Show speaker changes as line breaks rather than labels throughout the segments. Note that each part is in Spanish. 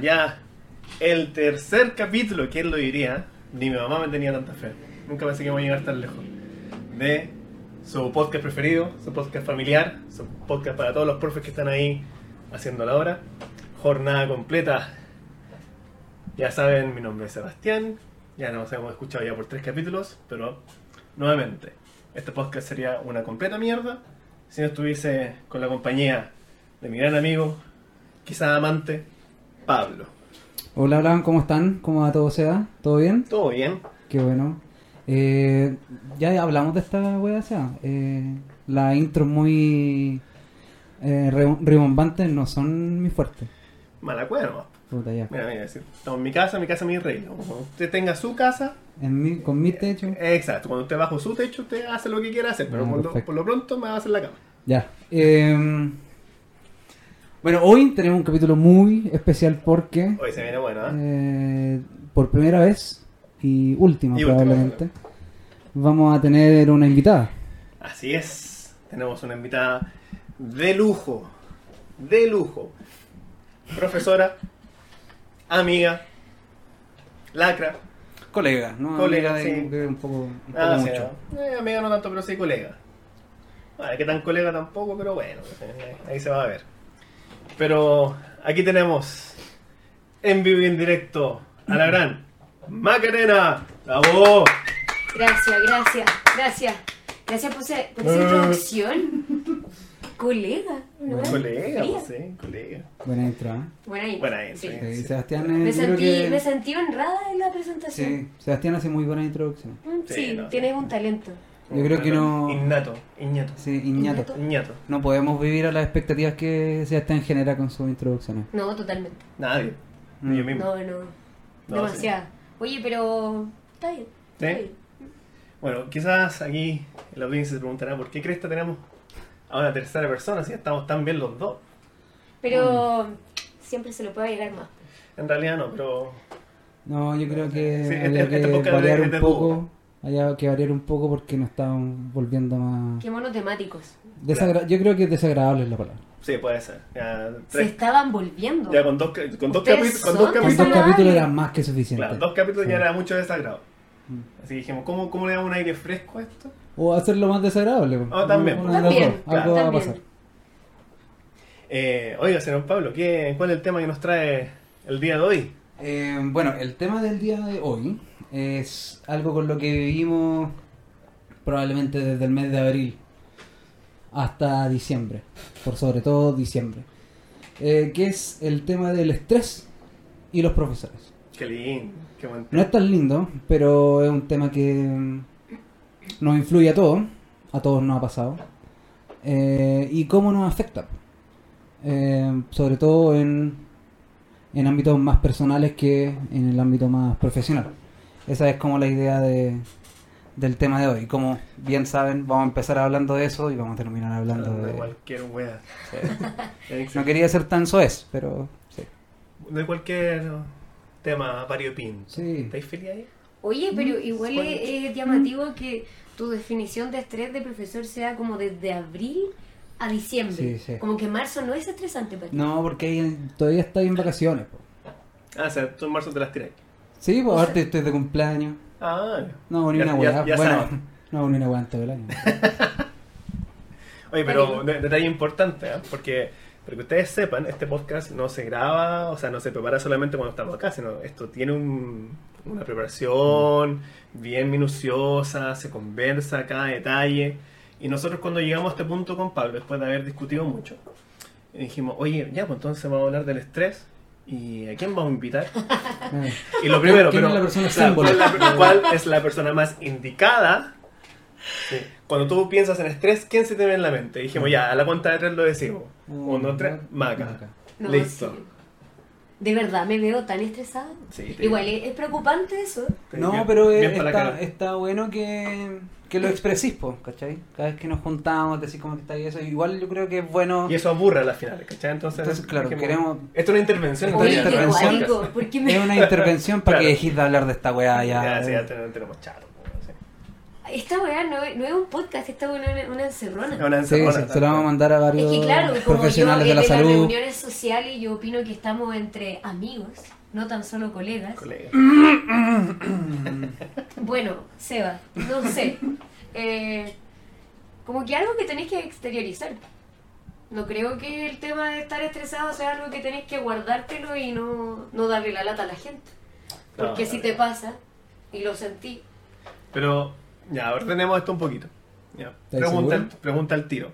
Ya el tercer capítulo, ¿quién lo diría? Ni mi mamá me tenía tanta fe. Nunca pensé que iba a llegar tan lejos. De su podcast preferido, su podcast familiar, su podcast para todos los profes que están ahí haciendo la hora. Jornada completa. Ya saben, mi nombre es Sebastián. Ya nos hemos escuchado ya por tres capítulos, pero nuevamente, este podcast sería una completa mierda si no estuviese con la compañía de mi gran amigo, quizá amante, Pablo.
Hola, hola, ¿cómo están? ¿Cómo va todo sea? ¿Todo bien?
¿Todo bien?
Qué bueno. Eh, ya hablamos de esta wea, sea. Eh, la intro muy eh, no son mi fuerte.
Mala cueva nomás.
Puta, ya.
Mira, mira, decir, estamos en mi casa, mi casa, mi reino. Cuando usted tenga su casa,
En mi, con mi techo.
exacto, cuando usted bajo su techo, usted hace lo que quiera hacer, pero
Ah,
por, lo,
perfecto.
por lo pronto me va a hacer la cama.
Ya. Eh, bueno, hoy tenemos un capítulo muy especial porque
Hoy se viene bueno, ¿ah?
eh, por primera vez y última
Y última,
probablemente vamos a tener una invitada.
Así es, tenemos una invitada de lujo, de lujo. Profesora, amiga, lacra,
Colega, ¿no?
Colega,
Amiga de-
sí.
de un poco, un poco
Ah, sí,
mucho.
eh, amiga no tanto, pero sí colega. Bueno, que tan colega tampoco, pero bueno, eh, ahí se va a ver. Pero aquí tenemos en vivo y en directo a la gran Macarena. ¡Bravo!
Gracias, gracias, gracias. Gracias por, ese- por esa
Ah.
introducción. Colega, ¿no?
Colega, pues, sí, colega.
Buena intro, ¿eh?
Buena intro.
Buena intro,
Sí.
Eh,
Sebastián,
Me, sentí,
que-
me sentí honrada en la presentación.
Sí, Sebastián hace muy buena introducción.
Mm,
Sí,
Sí,
no,
tienes un talento.
Yo creo que no-
Innato, innato.
Sí, Iñato.
Innato.
Innato.
No podemos vivir a las expectativas que Sebastián genera con sus introducciones.
No, totalmente.
Nadie.
Mm.
Ni yo mismo.
No, no.
No,
Demasiada. Oye, pero está bien. está
¿Sí?
bien.
Bueno, quizás aquí la audiencia se preguntará por qué crees que tenemos a una tercera persona si estamos tan bien los dos.
Pero siempre se lo puede agregar más.
En realidad no, pero
No, yo creo que
Sí,
habría
este-
que
este
variar un poco. Había que variar un poco porque nos estaban volviendo más...
Qué monotemáticos.
Desagra- Yo creo que es desagradable es la palabra.
sí, puede ser. Ya,
Se estaban volviendo.
ya con dos, con dos, con dos capítulos,
capítulos era más que suficiente.
claro, dos capítulos
Sí.
ya era mucho desagrado.
Mm.
Así que dijimos, ¿cómo, cómo le damos un aire fresco a esto?
O hacerlo más desagradable.
Ah, también.
Una
También.
Algo va a pasar.
Eh, oiga, señor Pablo, ¿qué, ¿cuál es el tema que nos trae el día de hoy?
Eh, bueno, el tema del día de hoy es algo con lo que vivimos probablemente desde el mes de abril hasta diciembre, por sobre todo diciembre, eh, que es el tema del estrés y los profesores.
Qué lindo, qué buen
No es tan lindo, pero es un tema que mm, nos influye a todos, a todos nos ha pasado, eh, y cómo nos afecta, Eh, sobre todo en, en ámbitos más personales que en el ámbito más profesional. Esa es como la idea de, del tema de hoy. Como bien saben, vamos a empezar hablando de eso y vamos a terminar hablando
de
de...
cualquier wea.
No quería ser tan soez, pero sí.
De cualquier tema variopinto.
Sí.
¿Estáis feliz ahí?
Oye, pero igual
Bueno.
es, es llamativo que tu definición de estrés de profesor sea como desde abril a diciembre.
Sí, sí.
Como que marzo no es estresante para ti.
No, porque todavía estoy en vacaciones. po.
Ah, o sea, tú en marzo te las tiras.
Sí, pues aparte estoy de cumpleaños.
Ah.
No, ni
Ya-
una weá. Bueno,
saben.
no, ni una weá en todo el año.
Oye, pero de- detalle importante, ¿eh? porque para que ustedes sepan, este podcast no se graba, o sea, no se prepara solamente cuando estamos acá, sino esto tiene un- una preparación bien minuciosa, se conversa cada detalle. Y nosotros cuando llegamos a este punto con Pablo, después de haber discutido mucho, dijimos, oye, ya, pues entonces vamos a hablar del estrés. ¿Y a quién vamos a invitar? Y lo primero,
¿Quién
pero
es la persona
claro,
símbolo?
¿cuál, es la, cuál es la persona más indicada? Sí. Cuando tú piensas en estrés, ¿quién se te ve en la mente? Dijimos, ya, a la cuenta de tres lo decimos. Uno, dos, tres, maca.
Maca.
No,
Listo.
sí. De verdad, me veo tan estresada.
Sí,
Igual es, es preocupante eso.
No, pero es- está, está bueno que, que lo expresís, po, ¿cachai? Cada vez que nos juntamos, decís cómo está y eso. Igual yo creo que es bueno.
Y eso aburre a las finales, ¿cachai? Entonces,
Entonces, claro, queremos-
Esto es una intervención.
Esta
Oye,
es una intervención.
¿por qué me-
Es una intervención para
Claro.
que dejéis de hablar de esta weá ya.
Ya, sí, ya tenemos, tenemos chato. sí.
Esta weá no, es- no es un podcast, esta weá es una, una encerrona.
Una
Sí,
encerrona,
sí, se lo vamos a mandar a
Es
varios
que claro, como
profesionales
yo
de la
en las
salud.
reuniones sociales yo opino que estamos entre amigos, no tan solo colegas.
Colega.
Bueno, Seba, no sé. Eh, como que algo que tenéis que exteriorizar. No creo que el tema de estar estresado sea algo que tenéis que guardártelo y no, no darle la lata a la gente. Porque
No,
si te pasa y lo sentí,
Pero, ya, ordenemos esto un poquito. Ya.
¿Estás
Pregunta, pregunta al tiro.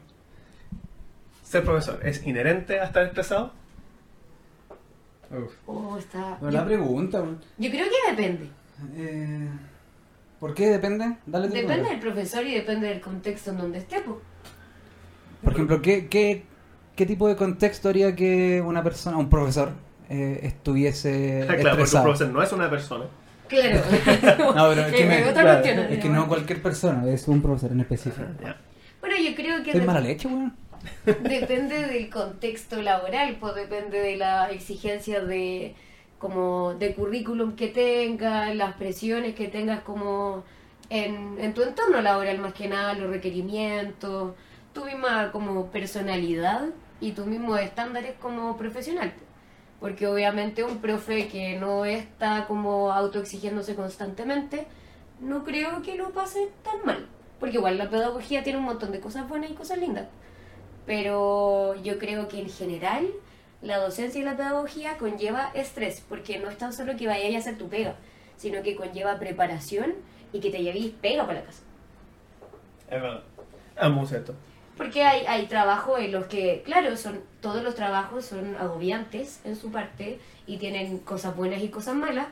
¿Ser profesor es inherente a estar estresado?
Oh, está...
La
Yo,
pregunta, weón.
yo creo que depende.
Eh, ¿Por qué depende? Dale
Depende
primero.
del profesor y depende del contexto en donde esté. po.
Por ejemplo, ¿qué, qué, qué tipo de contexto haría que una persona, un profesor, eh, estuviese
claro, porque un profesor no es una persona.
Claro.
No, pero es que me-
otra
claro,
cuestión.
Es que
además.
no cualquier persona, es un profesor en específico.
Ya.
Bueno, yo creo que
¿Soy
de-
mala leche, weón?
depende del contexto laboral, pues depende de la exigencia de como de currículum que tengas, las presiones que tengas como en, en tu entorno laboral más que nada, los requerimientos, tu misma como personalidad y tus mismos estándares como profesional. Porque obviamente un profe que no está como autoexigiéndose constantemente, no creo que lo pase tan mal. Porque igual la pedagogía tiene un montón de cosas buenas y cosas lindas. Pero yo creo que en general la docencia y la pedagogía conlleva estrés, porque no es tan solo que vayáis a hacer tu pega, sino que conlleva preparación y que te llevéis pega para la casa.
Es verdad. Amo esto.
Porque hay, hay trabajos en los que, claro, son todos los trabajos son agobiantes en su parte y tienen cosas buenas y cosas malas,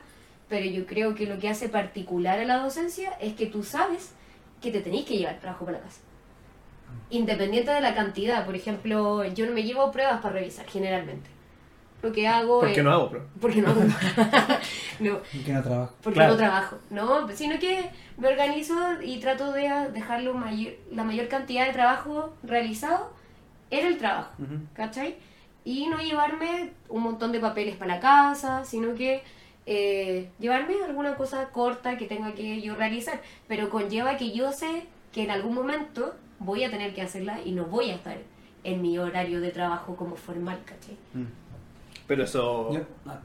pero yo creo que lo que hace particular a la docencia es que tú sabes que te tenéis que llevar trabajo para la casa. Independiente de la cantidad, por ejemplo, yo no me llevo pruebas para revisar generalmente. Lo que hago
¿Por
es...
no hago, bro?
Porque no hago. no,
¿Y que no trabajo?
porque
Claro.
no trabajo, ¿no? Sino que me organizo y trato de dejar mayor, la mayor cantidad de trabajo realizado en el trabajo. ¿cachai? Y no llevarme un montón de papeles para la casa, sino que eh, llevarme alguna cosa corta que tenga que yo realizar, pero conlleva que yo sé que en algún momento voy a tener que hacerla y no voy a estar en mi horario de trabajo como formal, ¿cachai?
Mm.
Pero eso.
Yo- ah,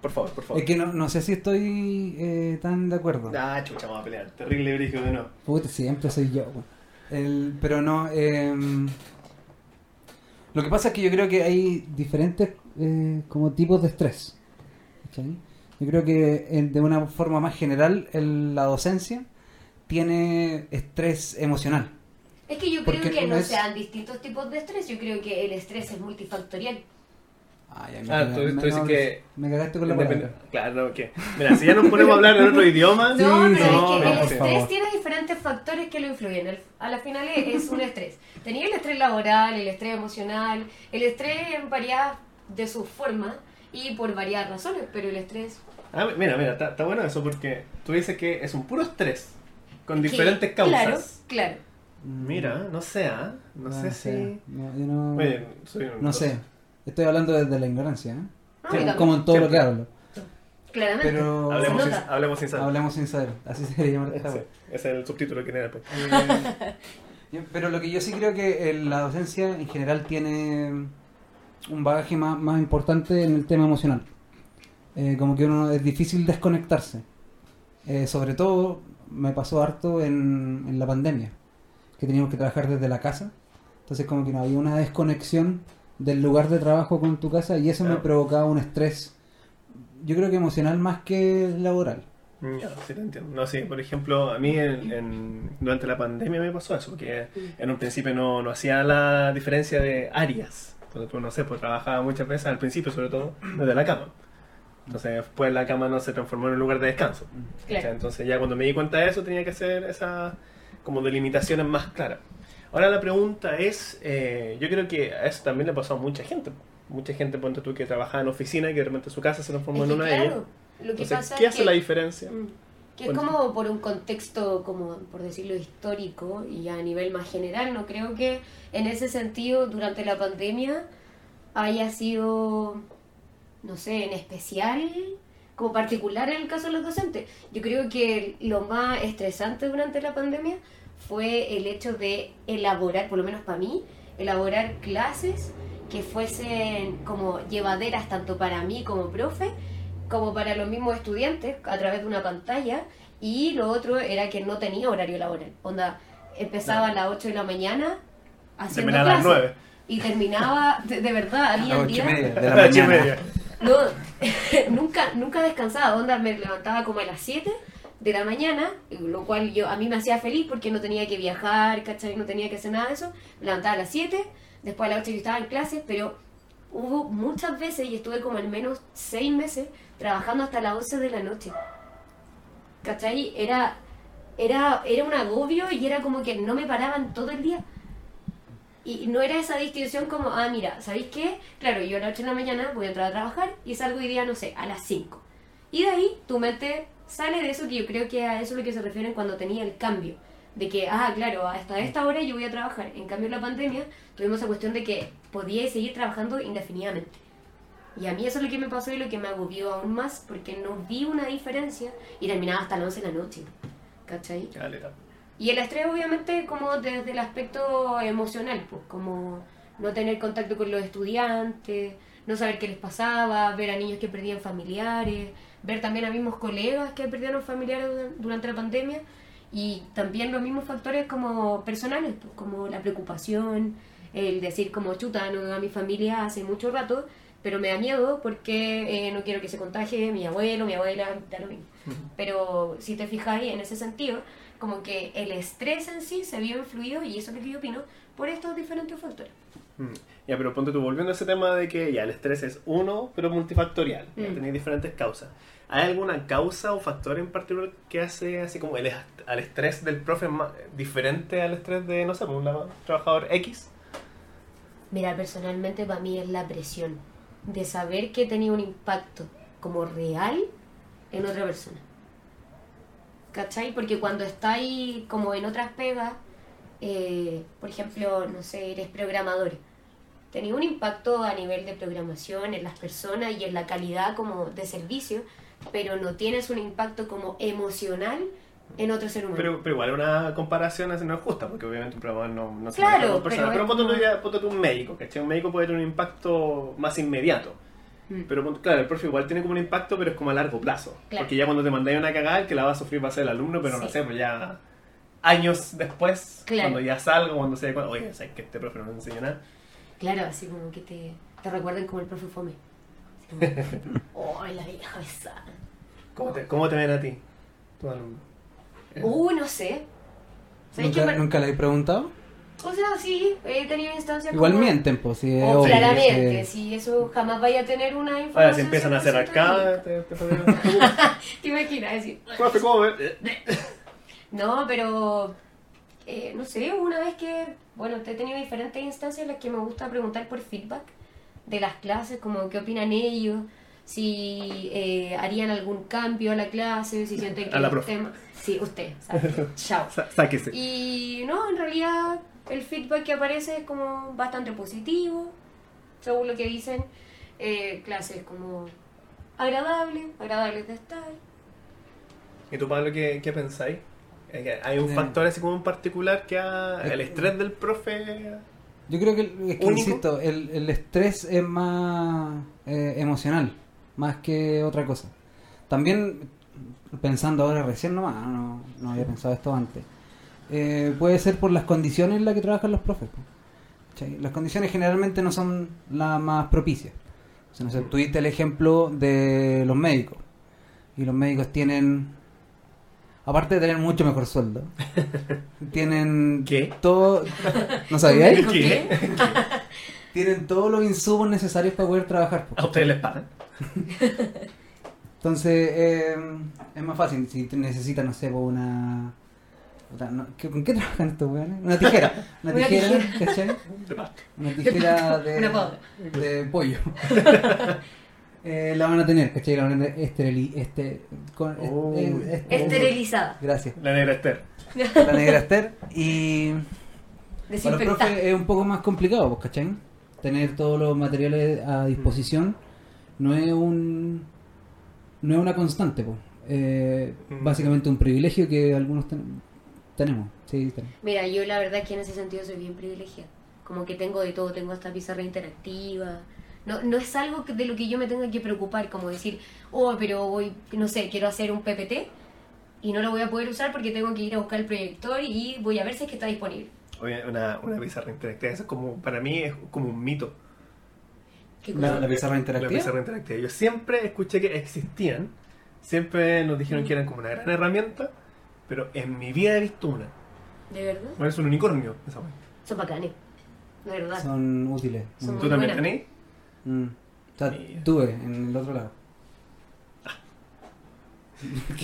por favor, por favor.
Es que no, no sé si estoy eh, tan de acuerdo.
Ah, chucha, vamos a pelear. Terrible brillo de.
Puta, siempre soy yo, weón. El- pero no, em, lo que pasa es que yo creo que hay diferentes eh, como tipos de estrés. ¿cachai? Yo creo que en- de una forma más general el- la docencia tiene estrés emocional.
Es que yo creo
Porque
que
no
no
es-
sean distintos tipos de estrés, yo creo que el estrés es multifactorial.
Ay, ya me
Ah, tú-
me-
tú dices
no,
que-
Me cagaste con la palabra.
Claro, no, que. Mira, si ya nos ponemos a hablar en otro idioma.
No,
Sí,
pero
sí,
es que
no,
el estrés tiene diferentes factores que lo influyen. El- a la final es, es un estrés. Tenía el estrés laboral, el estrés emocional, el estrés varía de sus formas y por varias razones, pero el estrés...
Ah, mira, mira, está, está bueno eso porque tú dices que es un puro estrés con
que-
diferentes
Claro,
causas.
claro.
Mira, no sé, ¿ah? No, sé si.
No, yo no,
Oye, soy un-
no sé. Estoy hablando desde la ignorancia, ¿eh?
Sí,
también,
Como en todo lo que hablo.
Claramente.
Pero
Hablemos, sin,
nota.
hablemos sin saber.
hablemos sin saber. Así se llamar esta
Sí, ese es el subtítulo que tiene después.
Eh, Pero lo que yo sí creo que eh, la docencia en general tiene un bagaje más, más importante en el tema emocional. Eh, como que uno es difícil desconectarse. Eh, sobre todo me pasó harto en, en la pandemia, que teníamos que trabajar desde la casa. Entonces como que no había una desconexión del lugar de trabajo con tu casa y eso me
Claro.
provocaba un estrés, yo creo que emocional más que laboral.
Ya, sí te entiendo. No, sí, por ejemplo, a mí en, en- durante la pandemia me pasó eso, porque en un principio no, no hacía la diferencia de áreas. Entonces, pues, no sé, pues trabajaba muchas veces al principio, sobre todo, desde la cama. Entonces, después la cama no se transformó en un lugar de descanso.
Claro.
¿cachai? Entonces, ya cuando me di cuenta de eso, tenía que hacer esas como delimitaciones más claras. Ahora la pregunta es, eh, yo creo que a eso también le pasó a mucha gente. Mucha gente, ponte tú, que trabajaba en oficina y que de repente su casa se transformó
Es
en
que,
una de ellas.
claro, lo que
Entonces,
pasa
¿qué
es
hace
que-
la diferencia?
Mm. Que es
Bueno.
como por un contexto, como por decirlo, histórico y a nivel más general. No creo que en ese sentido, durante la pandemia, haya sido, no sé, en especial como particular en el caso de los docentes. Yo creo que lo más estresante durante la pandemia fue el hecho de elaborar, por lo menos para mí, elaborar clases que fuesen como llevaderas tanto para mí como profe, como para los mismos estudiantes a través de una pantalla. Y lo otro era que no tenía horario laboral. Onda, empezaba a las 8 de la mañana haciendo
Terminaba a las
clases.
9.
Y terminaba, de, de verdad,
A
había días...
media de
A
la
las ocho y
mañana.
media.
No, nunca, nunca descansaba, onda, me levantaba como a las 7 de la mañana, lo cual yo a mí me hacía feliz porque no tenía que viajar, ¿cachai? No tenía que hacer nada de eso. Me levantaba a las 7, después a las 8 yo estaba en clases, pero hubo muchas veces, y estuve como al menos 6 meses, trabajando hasta las 11 de la noche. ¿Cachai? Era, era, era un agobio y era como que no me paraban todo el día. Y no era esa distinción como, ah, mira, ¿sabéis qué? Claro, yo a las 8 de la mañana voy a entrar a trabajar y salgo hoy día, no sé, a las 5. Y de ahí tu mente sale de eso que yo creo que a eso es lo que se refieren cuando tenía el cambio. De que, ah, claro, hasta esta hora yo voy a trabajar. En cambio, en la pandemia tuvimos la cuestión de que podía seguir trabajando indefinidamente. Y a mí eso es lo que me pasó y lo que me agobió aún más, porque no vi una diferencia y terminaba hasta las 11 de la noche. ¿Cachai?
Caleta.
Y el estrés obviamente como desde el aspecto emocional, pues como no tener contacto con los estudiantes, no saber qué les pasaba, ver a niños que perdían familiares, ver también a mismos colegas que perdieron familiares du- durante la pandemia y también los mismos factores como personales, pues como la preocupación, el decir como chuta, no veo a mi familia hace mucho rato, pero me da miedo porque eh, no quiero que se contagie mi abuelo, mi abuela, da lo mismo. Pero si te ahí en ese sentido, como que el estrés en sí se vio influido, y eso es lo que yo opino, por estos diferentes factores.
Mm. Ya, pero ponte tú, volviendo a ese tema de que ya el estrés es uno, pero multifactorial. Ya
Mm.
tenéis diferentes causas. ¿Hay alguna causa o factor en particular que hace así como el, al estrés del profe más, diferente al estrés de, no sé, pues, un trabajador X?
Mira, personalmente para mí es la presión de saber que tenía un impacto como real en otra persona. ¿Cachai? Porque cuando estáis como en otras pegas, eh, por ejemplo, no sé, eres programador, tenía un impacto a nivel de programación en las personas y en la calidad como de servicio, pero no tienes un impacto como emocional en otro ser humano.
Pero, pero igual una comparación no es justa, porque obviamente un programador no, no se
Claro,
maneja con personas.
pero
Pero,
es
ponte tú, un médico, ¿cachai? Un médico puede tener un impacto más inmediato.
Mm.
Pero claro, el profe igual tiene como un impacto, pero es como a largo plazo.
Claro.
Porque ya cuando te mandáis una cagada, el que la va a sufrir va a ser el alumno, pero no
Sí.
sé, pues ya años después,
Claro.
cuando ya salgo, cuando se cuenta, oye, ¿sabes que este profe no me enseñó nada?
Claro, así como que te, te recuerden como el profe Fome. Como, oh, la vieja esa.
¿Cómo te, cómo te ven a ti, tu alumno?
Uy, no sé.
¿Nunca,
Me-
¿Nunca le he preguntado?
O sea, sí, he tenido instancias
Igual
como...
mienten, pues, sí,
Oh,
obvio,
claramente,
sí.
si eso jamás vaya a tener una información.
Ahora, si empiezan a hacer
100%
arcada, te, te.
¿Te imaginas? Decir,
Profe, ¿cómo ven?
No, pero eh, no sé, una vez que, bueno, he tenido diferentes instancias en las que me gusta preguntar por feedback de las clases, como qué opinan ellos, si eh, harían algún cambio a la clase, si sienten que
A la
los
profe.
temas... Sí, usted. Chao.
Sá- Sáquese.
Y no, en realidad el feedback que aparece es como bastante positivo, según lo que dicen. Eh, clases como agradables, agradables de estar.
¿Y tú, Pablo, qué, qué pensáis? ¿Hay un
Eh.
factor así como en particular que ha, el estrés del profe?
Yo creo que, es que
Único.
insisto, el, el estrés es más eh, emocional, más que otra cosa. También, pensando ahora recién nomás, no, no había pensado esto antes, eh, puede ser por las condiciones en las que trabajan los profes. Las condiciones generalmente no son las más propicias. O sea, no sé, tuviste el ejemplo de los médicos. Y los médicos tienen, aparte de tener mucho mejor sueldo, tienen
¿Qué?
todo... ¿No?
¿Médico
¿Qué?
qué?
tienen todos los insumos necesarios para poder trabajar.
¿A ustedes les pagan?
Entonces, eh, es más fácil si te necesitas, no sé, una... puta, no, ¿qué- ¿Con qué trabajan estos weones? Una tijera. Una
Una
tijera. ¿cachai? Una tijera de,
Una poda.
de pollo. Eh, la van a tener, ¿cachai? La van a tener esterili, este, con,
Oh.
eh, est-
Esterilizada,
Gracias.
La negra Esther.
La negra Esther. Y para los profes es un poco más complicado, pues, ¿cachai? Tener todos los materiales a disposición no es un no es una constante, po. Eh,
Mm.
básicamente un privilegio que algunos ten- tenemos. Sí, tenemos.
Mira, yo la verdad que en ese sentido soy bien privilegiada. Como que tengo de todo, tengo hasta pizarra interactiva. No, no es algo que- de lo que yo me tenga que preocupar, como decir, oh, pero voy, no sé, quiero hacer un PPT y no lo voy a poder usar porque tengo que ir a buscar el proyector y voy a ver si es que está disponible.
Una, una pizarra interactiva, eso es como, para mí es como un mito.
¿Qué
La- la pizarra
La
interactiva.
pizarra interactiva. Yo siempre escuché que existían, siempre nos dijeron que eran como una gran herramienta, pero en mi vida he visto una.
¿De verdad?
Bueno, es un unicornio esa wea.
Son bacanes. De verdad.
Son útiles.
Son.
¿Tú también tenés?
Mm. O sea,
Mira.
tuve en el otro lado.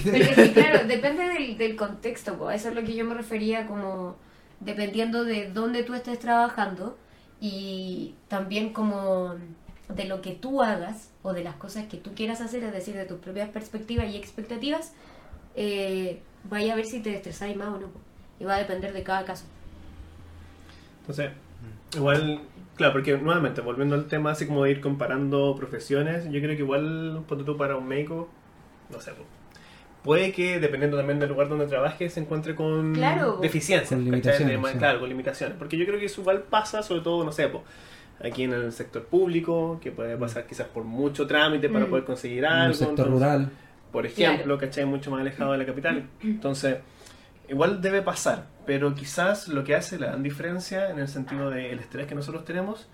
Pero es que, claro, depende del, del contexto, po. eso es lo que yo me refería como dependiendo de dónde tú estés trabajando y también como de lo que tú hagas o de las cosas que tú quieras hacer, es decir, de tus propias perspectivas y expectativas, eh, vaya a ver si te estresáis más o no. Y va a depender de cada caso.
Entonces, igual, claro, porque nuevamente, volviendo al tema así como de ir comparando profesiones, yo creo que igual, ponte tú para un médico, no sé, puede que dependiendo también del lugar donde trabajes se encuentre con
Claro.
deficiencias,
Con limitaciones,
De ma-
sí.
Claro, con limitaciones. Porque yo creo que eso igual pasa, sobre todo, no sé, po, aquí en el sector público, que puede pasar quizás por mucho trámite para
Mm.
poder conseguir
En
algo.
el sector
entonces-
rural.
por ejemplo, ¿cachai? Mucho más alejado de la capital. Entonces, igual debe pasar, pero quizás lo que hace la gran diferencia en el sentido del estrés que nosotros tenemos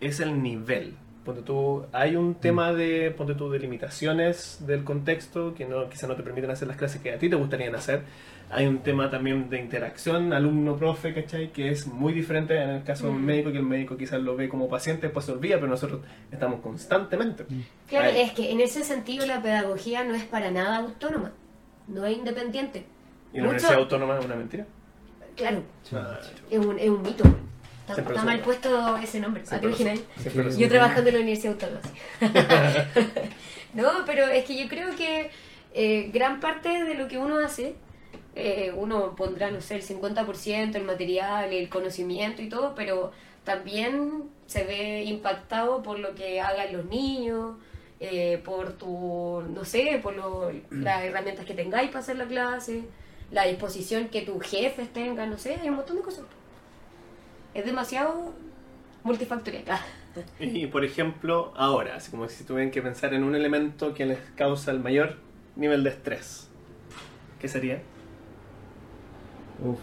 es el nivel. Ponte tú, hay un tema de, ponte tú, de limitaciones del contexto que no, quizás no te permiten hacer las clases que a ti te gustarían hacer. Hay un tema también de interacción alumno-profe, ¿cachai? Que es muy diferente en el caso de un
Mm.
médico, que el médico quizás lo ve como paciente, después se olvida, pero nosotros estamos constantemente.
Claro,
Ay.
es que en ese sentido la pedagogía no es para nada autónoma, no es independiente.
Y la
Mucho-
universidad autónoma es una mentira.
Claro,
Ah,
es un, es un mito. Está, mal puesto ese nombre.
siempre lo
Yo
trabajando en la Universidad Autónoma. no, pero es que yo creo que eh, gran parte de lo que uno hace, eh, uno pondrá, no sé, el 50%, el material, el conocimiento y todo, pero también se ve impactado por lo que hagan los niños, eh, por tu, no sé, por lo- las herramientas que tengáis para hacer la clase, la disposición que tus jefes tengan, no sé, hay un montón de cosas. Es demasiado multifactorial. Ah.
Y por ejemplo, ahora, así como si tuvieran que pensar en un elemento que les causa el mayor nivel de estrés, ¿qué sería?
Uf.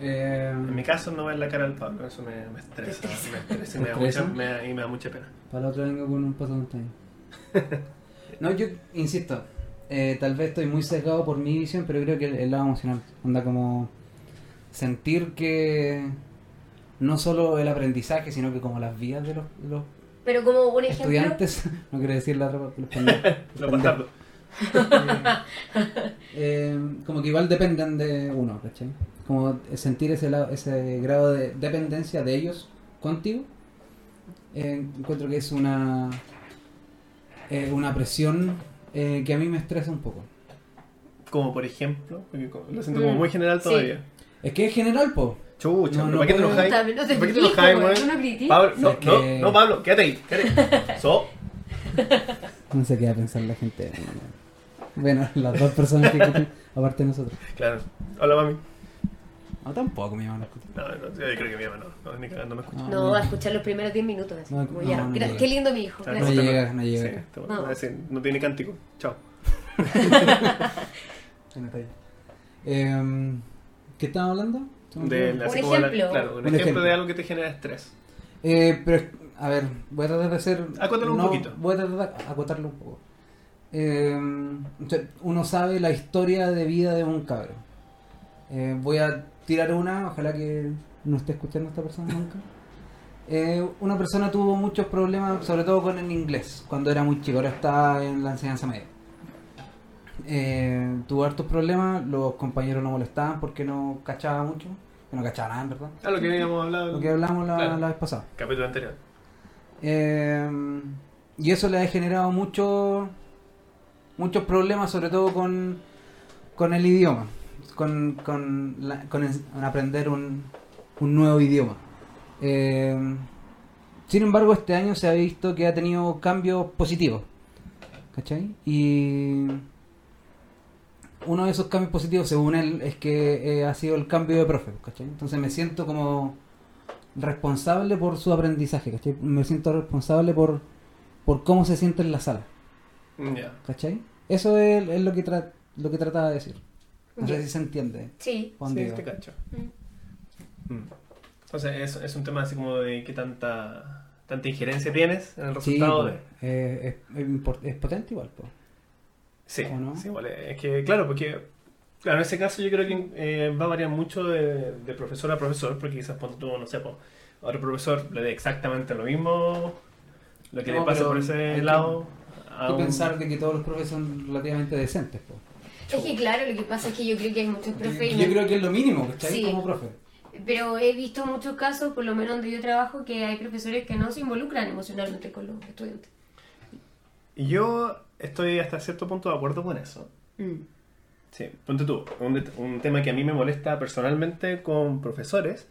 Eh,
En mi caso, no ver la cara al Pablo, eso me, me estresa, me estresa y me da, mucha, me da- y me da mucha pena.
Para la otra vengo con un paso de montaña. No, yo insisto, eh, tal vez estoy muy sesgado por mi visión, pero creo que el, el lado emocional. Onda como sentir que no solo el aprendizaje, sino que como las vidas de los, de los
Pero como un ejemplo,
estudiantes, no quiero decir la otra los pendejos,
Lo
los
bastardo.
eh, como que igual dependen de uno, ¿cachai? Como sentir ese, lado, ese grado de dependencia de ellos contigo, eh, encuentro que es una, eh, una presión eh, que a mí me estresa un poco.
Como por ejemplo, lo siento como
Mm,
muy general
sí.
Es que es general, po.
Chucha,
No, no
¿para qué te enojáis?
No te
¿Para qué te
critico,
enojáis,
güey,
weón?
no.
Pablo, no, no, no, Pablo, quédate ahí, quédate. So,
No sé qué va a pensar la gente. Bueno, las dos personas que escuchan, aparte de nosotros.
claro. Hola, mami.
No, tampoco me llaman a escuchar.
No, no, yo creo que mi mamá no, no, ni cagando me escucha.
No, a escuchar los primeros 10 minutos. así,
No,
como
no,
ya.
no llega.
Qué lindo mi hijo.
Claro,
No
gracias.
llega, no llega.
Sí,
No.
a decir, no tiene cántico. Chao.
Eh, ¿Qué estamos hablando?
De la-
Un ejemplo.
claro, un,
Un
ejemplo,
ejemplo.
de algo que te genera estrés.
Eh, pero, a ver, voy a tratar de hacer...
Un
no,
poquito.
Voy a tratar de acotarlo un poco. Eh, uno sabe la historia de vida de un cabro. Eh, voy a tirar una, ojalá que no esté escuchando esta persona nunca. Eh, una persona tuvo muchos problemas, sobre todo con el inglés, cuando era muy chico, ahora está en la enseñanza media. Eh, tuvo hartos problemas, los compañeros lo molestaban porque no cachaba mucho, que no cachaba nada en verdad.
Ah, lo que habíamos hablado
Lo que hablamos la,
Claro.
la vez pasada.
capítulo anterior.
Eh, y eso le ha generado mucho, muchos problemas, sobre todo con, con el idioma, con, con, la- con en- con aprender un, un nuevo idioma. Eh, sin embargo, este año se ha visto que ha tenido cambios positivos. ¿cachai? Y uno de esos cambios positivos, según él, es que eh, ha sido el cambio de profe, ¿cachai? Entonces me siento como responsable por su aprendizaje, ¿cachai? Me siento responsable por, por cómo se siente en la sala,
Ya.
¿cachai? Eso es, es lo que tra- lo que trataba de decir. No sé si se entiende.
Sí.
Juan
Sí,
Diego.
te cacho.
Mm.
Mm. Entonces es, es un tema así como de qué tanta, tanta injerencia tienes en el
Sí,
resultado
pues,
de...
eh, es, es potente igual, pues.
Sí, sí, igual, es que claro, porque claro, en ese caso yo creo que eh, va a variar mucho de, de profesor a profesor, porque quizás cuando tú, no sé, a otro profesor le dé exactamente lo mismo, lo que
No,
le pasa por ese
que-
lado.
Hay que
un-
pensar de que todos los profes son relativamente decentes, pues.
Es que claro, lo que pasa es que yo creo que hay muchos profes
Yo creo que es lo mínimo, ¿cachai?
Sí.
Como profe.
Pero he visto muchos casos, por lo menos donde yo trabajo, que hay profesores que no se involucran emocionalmente con los estudiantes.
Y yo estoy hasta cierto punto de acuerdo con eso. Sí, ponte tú, un, tema que a mí me molesta personalmente con profesores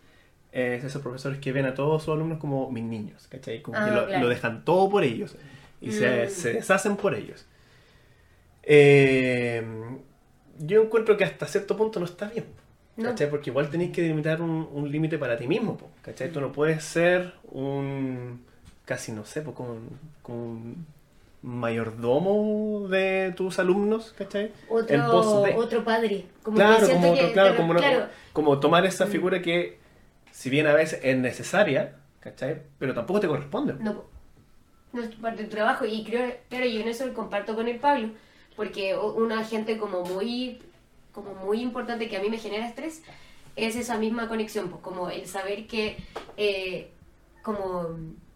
es esos profesores que ven a todos sus alumnos como mis niños, ¿cachai? Como
Ah,
que lo,
claro.
lo dejan todo por ellos y se,
Mm.
se deshacen por ellos. Eh, yo encuentro que hasta cierto punto no está bien,
No.
¿cachai? Porque igual tenéis que delimitar un, un límite para ti mismo, ¿cachai? Tú no puedes ser un, casi no sé, como, como un mayordomo de tus alumnos, ¿cachai? En pos
Otro,
de-
otro padre. Como
claro,
que
como, otro-
que-
claro,
pero,
como, una-
claro,
como tomar esa
Mm.
figura que, si bien a veces es necesaria, ¿cachai? Pero tampoco te corresponde.
No, no es parte de tu trabajo y creo, claro, yo en eso comparto con el Pablo, porque una gente como muy, como muy importante que a mí me genera estrés es esa misma conexión, pues como el saber que, eh, como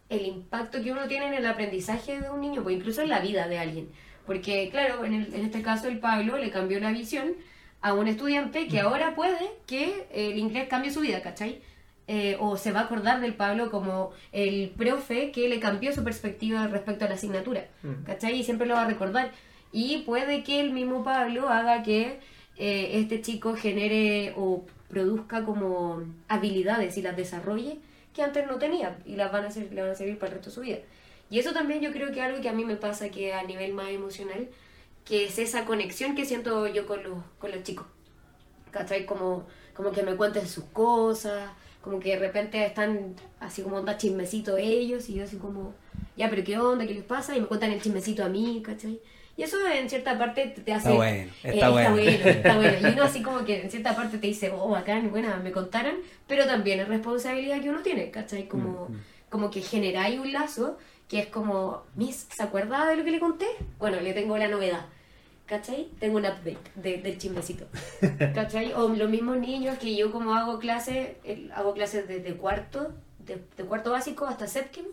el impacto que uno tiene en el aprendizaje de un niño, pues incluso en la vida de alguien, porque claro, en, el- en este caso el Pablo le cambió la visión a un estudiante que ahora puede que el inglés cambie su vida, ¿cachai? eh, o se va a acordar del Pablo como el profe que le cambió su perspectiva respecto a la asignatura. ¿cachai? Y siempre lo va a recordar. Y puede que el mismo Pablo haga que eh, este chico genere o produzca como habilidades y las desarrolle que antes no tenía y las van a, ser, le van a servir para el resto de su vida. Y eso también yo creo que algo que a mí me pasa que a nivel más emocional, que es esa conexión que siento yo con los, con los chicos. ¿cachai? Como, como que me cuenten sus cosas, como que de repente están así como onda chismecito ellos y yo así como, ya, pero ¿qué onda? ¿Qué les pasa? Y me cuentan el chismecito a mí, ¿cachai? Y eso en cierta parte te hace...
Está bueno,
eh,
está bueno.
está bueno. Y uno así como que en cierta parte te dice, oh, bacán, buena, me contaron, pero también es responsabilidad que uno tiene, ¿cachai? Como, como que generáis un lazo que es como, Miss, ¿se acuerda de lo que le conté? Bueno, le tengo la novedad. ¿Cachai? Tengo un update de- del chismecito. ¿Cachai? O los mismos niños que yo como hago clases, hago clases desde cuarto, de, de cuarto básico hasta séptimo,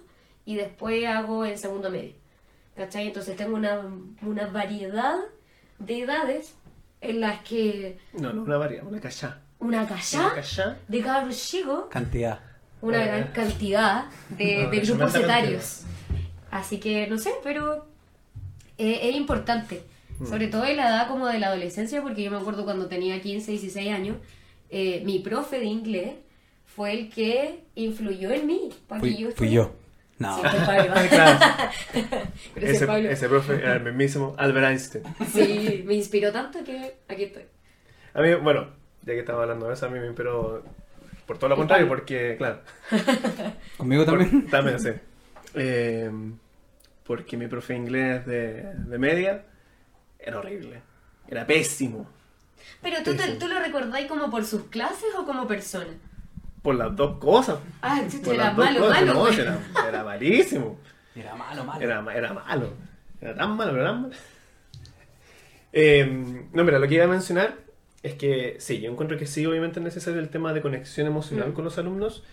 y después hago en segundo medio. ¿Cachai? Entonces tengo una, una variedad de edades en las que
No, no, una variedad, una cachá.
una
Una
callá
cachá.
de cabros chicos
Cantidad.
una
Eh.
gran cantidad de,
No,
de grupos etarios. Así que no sé, pero eh, es importante.
Mm.
Sobre todo en la edad como de la adolescencia, porque yo me acuerdo cuando tenía 15, 16 años, eh, mi profe de inglés fue el que influyó en mí. Para que yo
Fui, fui yo. No.
Sí.
Claro. Ese,
Pablo.
ese profe era el mismísimo Albert Einstein.
Sí, me inspiró tanto que aquí estoy.
A mí, bueno, ya que estaba hablando de eso, a mí me inspiró por todo lo contrario,
Pablo.
porque, claro,
¿Conmigo
por-
también?
también, sí. Eh, porque mi profe de inglés de, de media era horrible, era pésimo.
Pero ¿tú, te-. ¿tú lo recordáis como por sus clases o como persona?
Por las dos cosas.
Ah, chucha,
Por
era
las dos
malo,
cosas,
malo.
no,
güey.
era, era malísimo.
Era malo, malo.
Era, era malo. Era tan malo, pero tan malo. Eh, no, mira, lo que iba a mencionar es que sí, yo encuentro que sí, obviamente es necesario el tema de conexión emocional
Mm.
con los alumnos,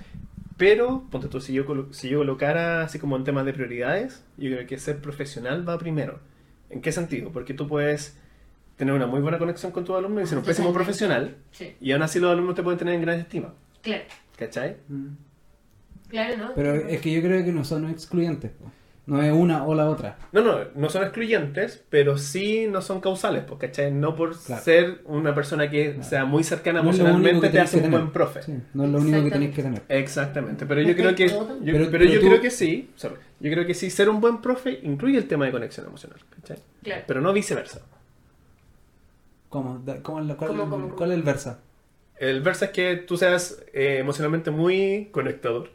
pero, ponte tú, si yo, colo- si yo colocara así como en temas de prioridades, yo creo que ser profesional va primero. ¿En qué sentido? Porque tú puedes tener una muy buena conexión con tus alumnos y ser un pésimo
Totalmente.
profesional,
Sí,
y aún así los alumnos te pueden tener en gran estima.
claro.
¿Cachai?
Mm.
Claro, ¿no?
Pero es que yo creo que no son excluyentes. po. No es una o la otra.
No, no, no son excluyentes, pero sí no son causales, pues, ¿cachai? No por
Claro.
ser una persona que
Claro.
sea muy cercana
No
emocionalmente te
tenés
hace un buen profe.
Sí, no es lo único que tenéis que tener.
Exactamente, pero yo creo que yo,
Pero-
pero,
pero
yo
tú-
creo que sí, sorry, yo creo que sí ser un buen profe incluye el tema de conexión emocional, ¿cachai?
Claro.
Pero no viceversa.
¿Cómo? Cómo es la- cuál,
¿Cómo, cómo,
cuál es el versa?
El verso es que tú seas eh, emocionalmente muy conectador,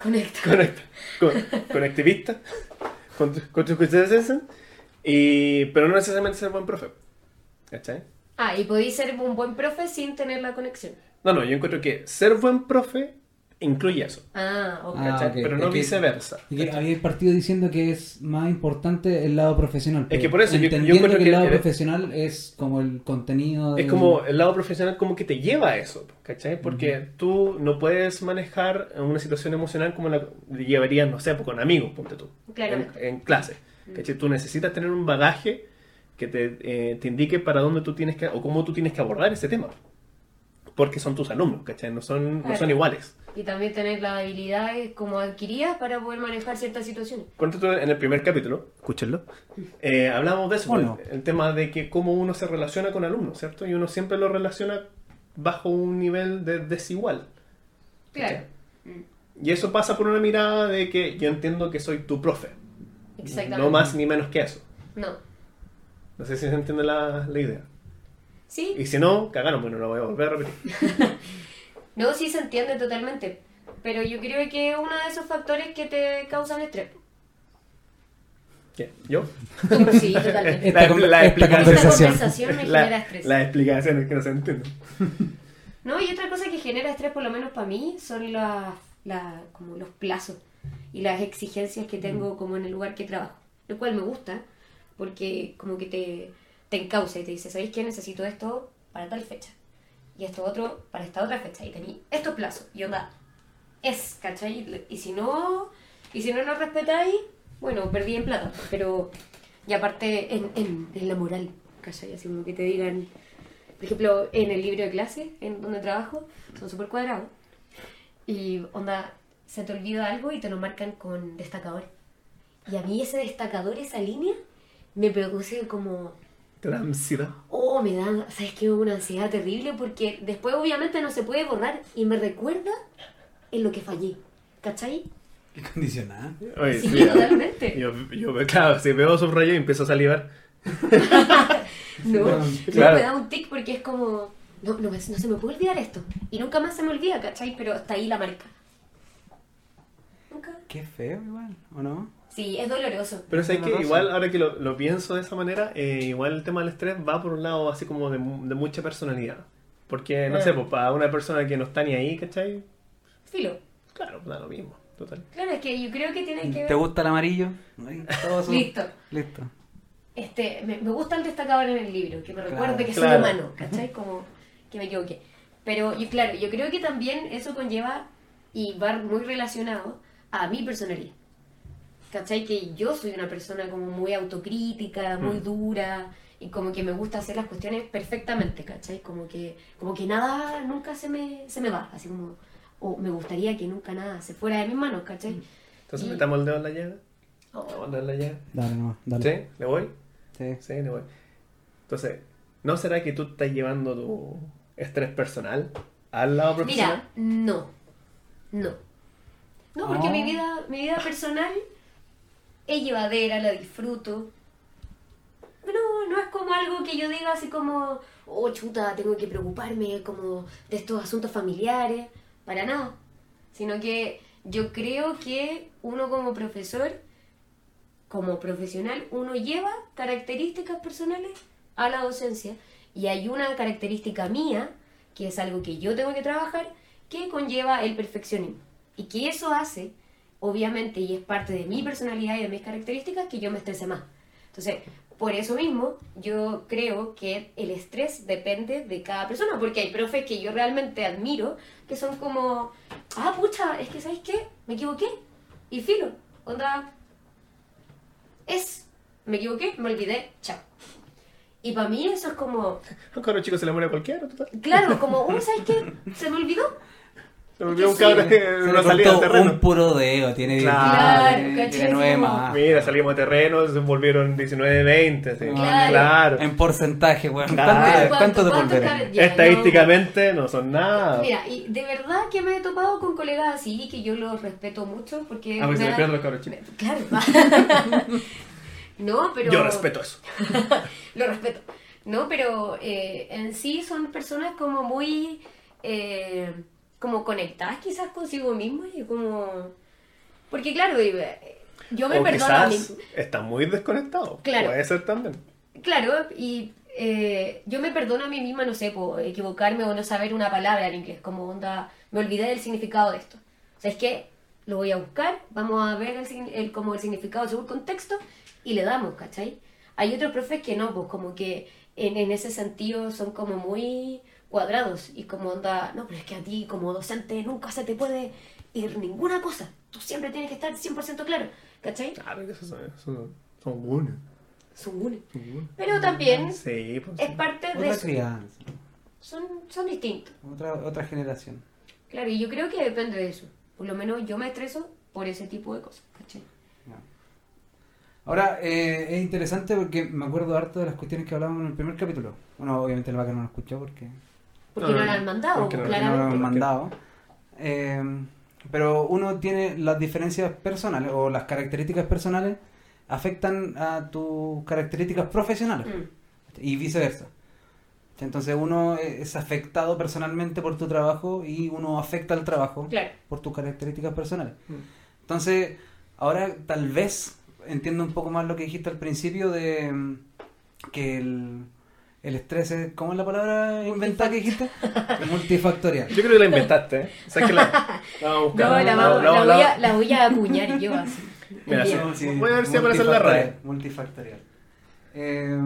Conecta.
conecta, con- conectivista, con, tu- con tus y pero no necesariamente ser buen profe, ¿cachai?
Ah, y podéis ser un buen profe sin tener la conexión.
No, no, yo encuentro que ser buen profe incluye eso,
Ah, ok.
Ah.
Pero no
Es que-
viceversa.
Y que había partido diciendo que es más importante el lado profesional.
Es que por eso yo- yo encuentro
que el lado profesional es como el contenido.
Es
de-
como el lado profesional como que te lleva a eso, ¿cachai? Porque tú no puedes manejar una situación emocional como la llevarías, no sé, pues, con amigos, ponte tú, en,
Claramente.
en clase. ¿cachai? Tú necesitas tener un bagaje que te, eh, te indique para dónde tú tienes que, o cómo tú tienes que abordar ese tema. Porque son tus alumnos, ¿cachai? No son, no
Claro.
son iguales.
Y también tener las habilidades como adquiridas para poder manejar ciertas situaciones.
Tú en el primer capítulo, escúchenlo, eh, hablamos de eso,
¿O
pues, el tema de que cómo uno se relaciona con alumnos, ¿cierto? Y uno siempre lo relaciona bajo un nivel de desigual.
Claro.
Y eso pasa por una mirada de que yo entiendo que soy tu profe.
Exactamente.
No más ni menos que eso.
No.
No sé si se entiende la, la idea.
Sí,
Y si no, cagaron, bueno, lo voy a volver a repetir.
no, sí se entiende totalmente. Pero yo creo que es uno de esos factores que te causan estrés.
¿Qué? ¿Yo?
Sí, totalmente.
Esta con- esta
Esta
conversación.
conversación me
La-
genera estrés.
Las explicaciones que no se entienden.
No, y otra cosa que genera estrés, por lo menos para mí, son las, la- como los plazos y las exigencias que tengo como en el lugar que trabajo. Lo cual me gusta, porque como que te, te encausa y te dice, ¿sabéis qué? Necesito esto para tal fecha. Y esto otro para esta otra fecha. Y tení estos plazos. Y onda, es, ¿cachai? Y si no, y si no lo respetáis, bueno, perdí en plata. Pero, y aparte en, en, en la moral, ¿cachai? Así como que te digan, por ejemplo, en el libro de clase, en donde trabajo, son súper cuadrados. Y onda, se te olvida algo y te lo marcan con destacadores. Y a mí ese destacador, esa línea, me produce como,
Te da ansiedad.
oh, me da, ¿sabes qué? Una ansiedad terrible porque después obviamente no se puede borrar y me recuerda en lo que fallé. ¿Cachai?
Qué condicionada.
Oye,
Sí,
sí,
totalmente.
Yo, yo, claro, si veo subrayo y empiezo a salivar.
No,
Claro.
me da un tic porque es como, no, no, me- no se me puede olvidar esto. Y nunca más se me olvida, ¿cachai? Pero hasta ahí la marca. Nunca.
Qué feo igual, ¿o no?
Sí, es doloroso.
Pero es que
Doloroso.
igual, ahora que lo, lo pienso de esa manera, eh, igual el tema del estrés va por un lado así como de, de mucha personalidad. Porque, no
Ah.
sé, pues para una persona que no está ni ahí, ¿cachai?
Filo.
Claro, da lo mismo, total.
Claro, es que yo creo que tiene que ver...
¿Te gusta el amarillo? Todo.
Listo.
Listo.
Este, me, me gusta el destacador en el libro, que me recuerde
Claro.
que
Claro.
soy humano, ¿cachai? Como que me equivoqué. Pero yo, claro, yo creo que también eso conlleva y va muy relacionado a mi personalidad. ¿Cachai? Que yo soy una persona como muy autocrítica, muy
Mm.
dura y como que me gusta hacer las cuestiones perfectamente, ¿cachai? Como que, como que nada nunca se me, se me va, así como, o me gustaría que nunca nada se fuera de mis manos, ¿cachai?
Entonces
Y-
metamos el dedo en la llaga.
Oh,
Metamos el dedo en la llaga.
Dale, no, dale.
¿Sí? ¿Le voy?
Sí.
Sí, le voy. Entonces, ¿no será que tú estás llevando tu estrés personal al lado profesional?
Mira, no. No. No, porque
Oh.
mi vida, mi vida personal es llevadera, la disfruto. No, no es como algo que yo diga así como, oh chuta, tengo que preocuparme como de estos asuntos familiares, para nada. Sino que yo creo que uno como profesor, como profesional, uno lleva características personales a la docencia y hay una característica mía, que es algo que yo tengo que trabajar, que conlleva el perfeccionismo. Y que eso hace, obviamente, y es parte de mi personalidad y de mis características, que yo me estrese más. Entonces, por eso mismo, yo creo que el estrés depende de cada persona, porque hay profes que yo realmente admiro, que son como, ah, pucha, es que, ¿sabes qué? Me equivoqué. Y filo, onda, es, me equivoqué, me olvidé, chao. Y para mí eso es como,
un cabrón chico se le muere a cualquiera, total.
claro, como, oh, ¿sabes qué? Se me olvidó.
Se volvió un cabrón
Se
en una salida de terreno.
un puro dedo, tiene
Claro,
tiene-
¿cachai?
tiene nueve
Como-
más.
Mira, salimos de terreno, se volvieron 19, 20. así.
Claro.
Claro.
En porcentaje, weón.
Claro.
¿Cuánto,
Estadísticamente no son nada.
no. Mira, y de verdad que me he topado con colegas así, que yo los respeto mucho, porque...
A ver si
me
los cabros chicos.
Claro. no, pero...
Yo respeto eso.
lo respeto. No, pero eh, en sí son personas como muy eh, como conectadas quizás consigo mismas y como porque claro, eh, yo me
o
perdono a mí.
está muy desconectado.
Claro.
Puede ser también.
Claro, y eh, yo me perdono a mí misma, no sé, por equivocarme o no saber una palabra en inglés, como onda, me olvidé del significado de esto. O sea, es que lo voy a buscar, vamos a ver el, el- como el significado según el contexto y le damos, ¿cachai? Hay otros profes que no, pues como que en, en ese sentido son como muy cuadrados y como onda, no, pero es que a ti como docente nunca se te puede ir ninguna cosa, tú siempre tienes que estar 100% claro, ¿cachai?
Claro que esos son, esos son, buenos.
Son
buenos.
Pero también
Sí, pues.
es parte de
Otra
eso.
crianza,
Son, son distintos.
otra, otra generación.
Claro, y yo creo que depende de eso. Por lo menos yo me estreso por ese tipo de cosas, ¿cachai?
Ahora, eh, es interesante porque me acuerdo harto de las cuestiones que hablábamos en el primer capítulo. Bueno, obviamente el vaca no lo escuchó porque
Porque
No,
no, lo han mandado,
porque no-
no lo
claramente.
han mandado. Eh, pero uno tiene las diferencias personales o las características personales afectan a tus características profesionales
Mm,
y viceversa. Entonces uno es afectado personalmente por tu trabajo y uno afecta al trabajo
Claro.
por tus características personales.
Mm.
Entonces, ahora tal vez entiendo un poco más lo que dijiste al principio de mm, que el, el estrés es, ¿cómo es la palabra inventada que dijiste? Multifactorial.
Yo creo que la inventaste, ¿eh? O sea, que la, la vamos a buscar.
No, la,
La-
vamos-
la-
la
la-
voy a, la voy a acuñar yo así.
Mira,
Envía.
sí. Voy a ver si aparece en la red.
Multifactorial. Eh,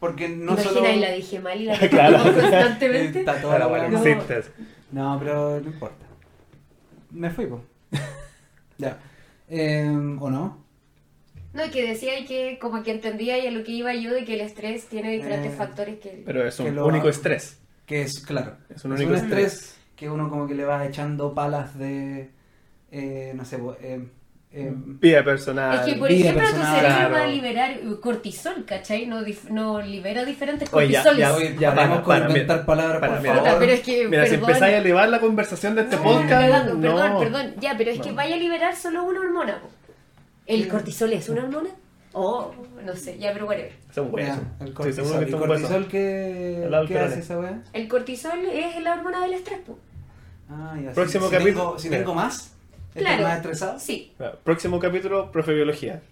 porque no
Imagina,
solo...
y la dije mal y la
Claro.
repito constantemente.
Está toda la
bueno,
No.
pero no importa. Me fui, po. ya. Eh, ¿O no?
No, que decía que como que entendía y a lo que iba yo de que el estrés tiene diferentes
Eh,
factores que...
Pero es
Que
un
lo-
único estrés.
Que es, claro,
Es un único estrés.
que uno como que le va echando palas de, eh, no sé, eh, eh,
Vida personal.
Es que, por
vida
ejemplo, tu
personal.
cerebro
Claro.
va a liberar cortisol, ¿cachai? No, dif- no libera diferentes
Oye, ya,
cortisoles.
ya, ya,
paremos
para,
con
para,
inventar palabras,
Para,
por
mira.
favor.
Pero es que,
Mira, si
perdón.
empezáis a elevar la conversación de este
No,
podcast, no.
Perdón, perdón. Ya, pero es que vaya a liberar solo una hormona. po. ¿El cortisol es una hormona? Oh, no sé, ya, pero whatever.
Es un hueso.
Ya, el cortisol,
seguro que
¿Y
es un
cortisol
Al lado
qué hace esa weá?
El cortisol es la hormona del estrés.
Ah, ya,
Próximo
si,
capítulo.
Tengo, si
Mira.
tengo más, ¿estoy
Claro.
más estresado?
Sí.
Próximo capítulo, profe biología.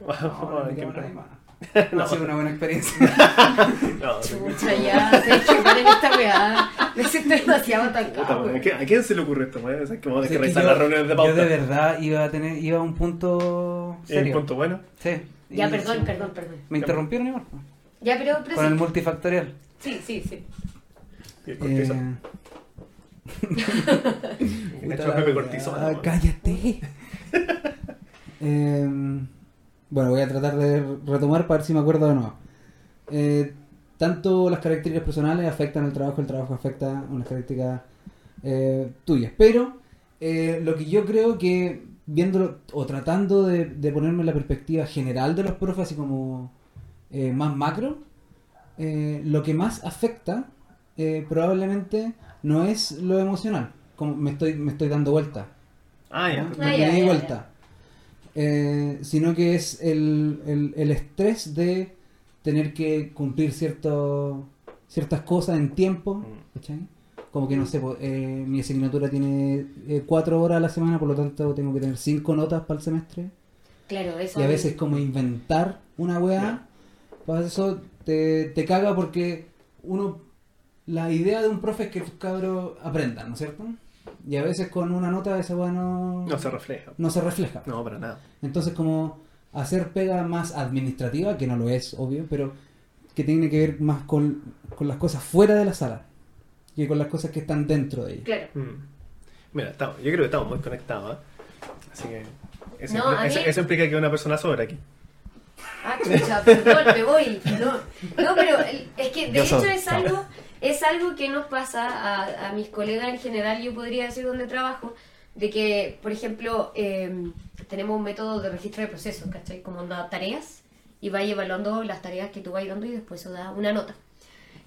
Vamos
No,
a
no, No ha sido una buena experiencia.
No.
Chucha, ya, sabes que paren esta weá. Me siento demasiado
Puta,
atancado.
¿a quién- ¿A quién se le ocurre esto? weón? O sea, que vamos a revisar
yo-
las reuniones de pauta.
Yo de verdad iba a tener, iba a un punto
¿Es
serio.
un punto bueno?
Sí.
Ya, perdón, perdón, perdón.
Me interrumpieron igual. po.
Ya, pero, pero
Con el multifactorial.
Sí, sí, sí.
Y el cortisol.
Eh,
echó Pepe
ah,
weón.
cállate. Eh, bueno, voy a tratar de retomar para ver si me acuerdo de nuevo. Eh, tanto las características personales afectan al trabajo, el trabajo afecta a unas características eh, tuyas. Pero eh, lo que yo creo que viéndolo o tratando de, de ponerme en la perspectiva general de los profes, así como eh, más macro, eh, lo que más afecta eh, probablemente no es lo emocional, como me estoy, me estoy dando vuelta,
Ah, ya.
¿no?
Ah,
me
ya,
di
ya,
vuelta. Eh, sino que es el, el, el estrés de tener que cumplir cierto, ciertas cosas en tiempo,
Mm.
¿cachai? Como que no sé, eh, mi asignatura tiene eh, cuatro horas a la semana, por lo tanto tengo que tener cinco notas para el semestre.
Claro, eso.
Y a veces como inventar una weá, pues eso te, te caga porque uno, la idea de un profe es que los cabros aprendan, ¿no es cierto? Y a veces con una nota esa weá no,
No se refleja.
no se refleja.
No, para nada.
Entonces como hacer pega más administrativa, que no lo es, obvio, pero que tiene que ver más con, con las cosas fuera de la sala que con las cosas que están dentro de ella.
Claro.
Mm. Mira, estamos, yo creo que estamos muy conectados. ¿eh? Así que eso,
No,
impli-
a
eso-
mí-
eso implica que una persona sobra aquí.
Ah, chucha, perdón, me voy. No, no pero el- es que de
Yo
hecho
soy,
es algo, es algo que nos pasa a, mis colegas en general, yo podría decir donde trabajo, de que, por ejemplo, eh, tenemos un método de registro de procesos, ¿cachai? Como da tareas y vais evaluando las tareas que tú vas dando y después eso da una nota.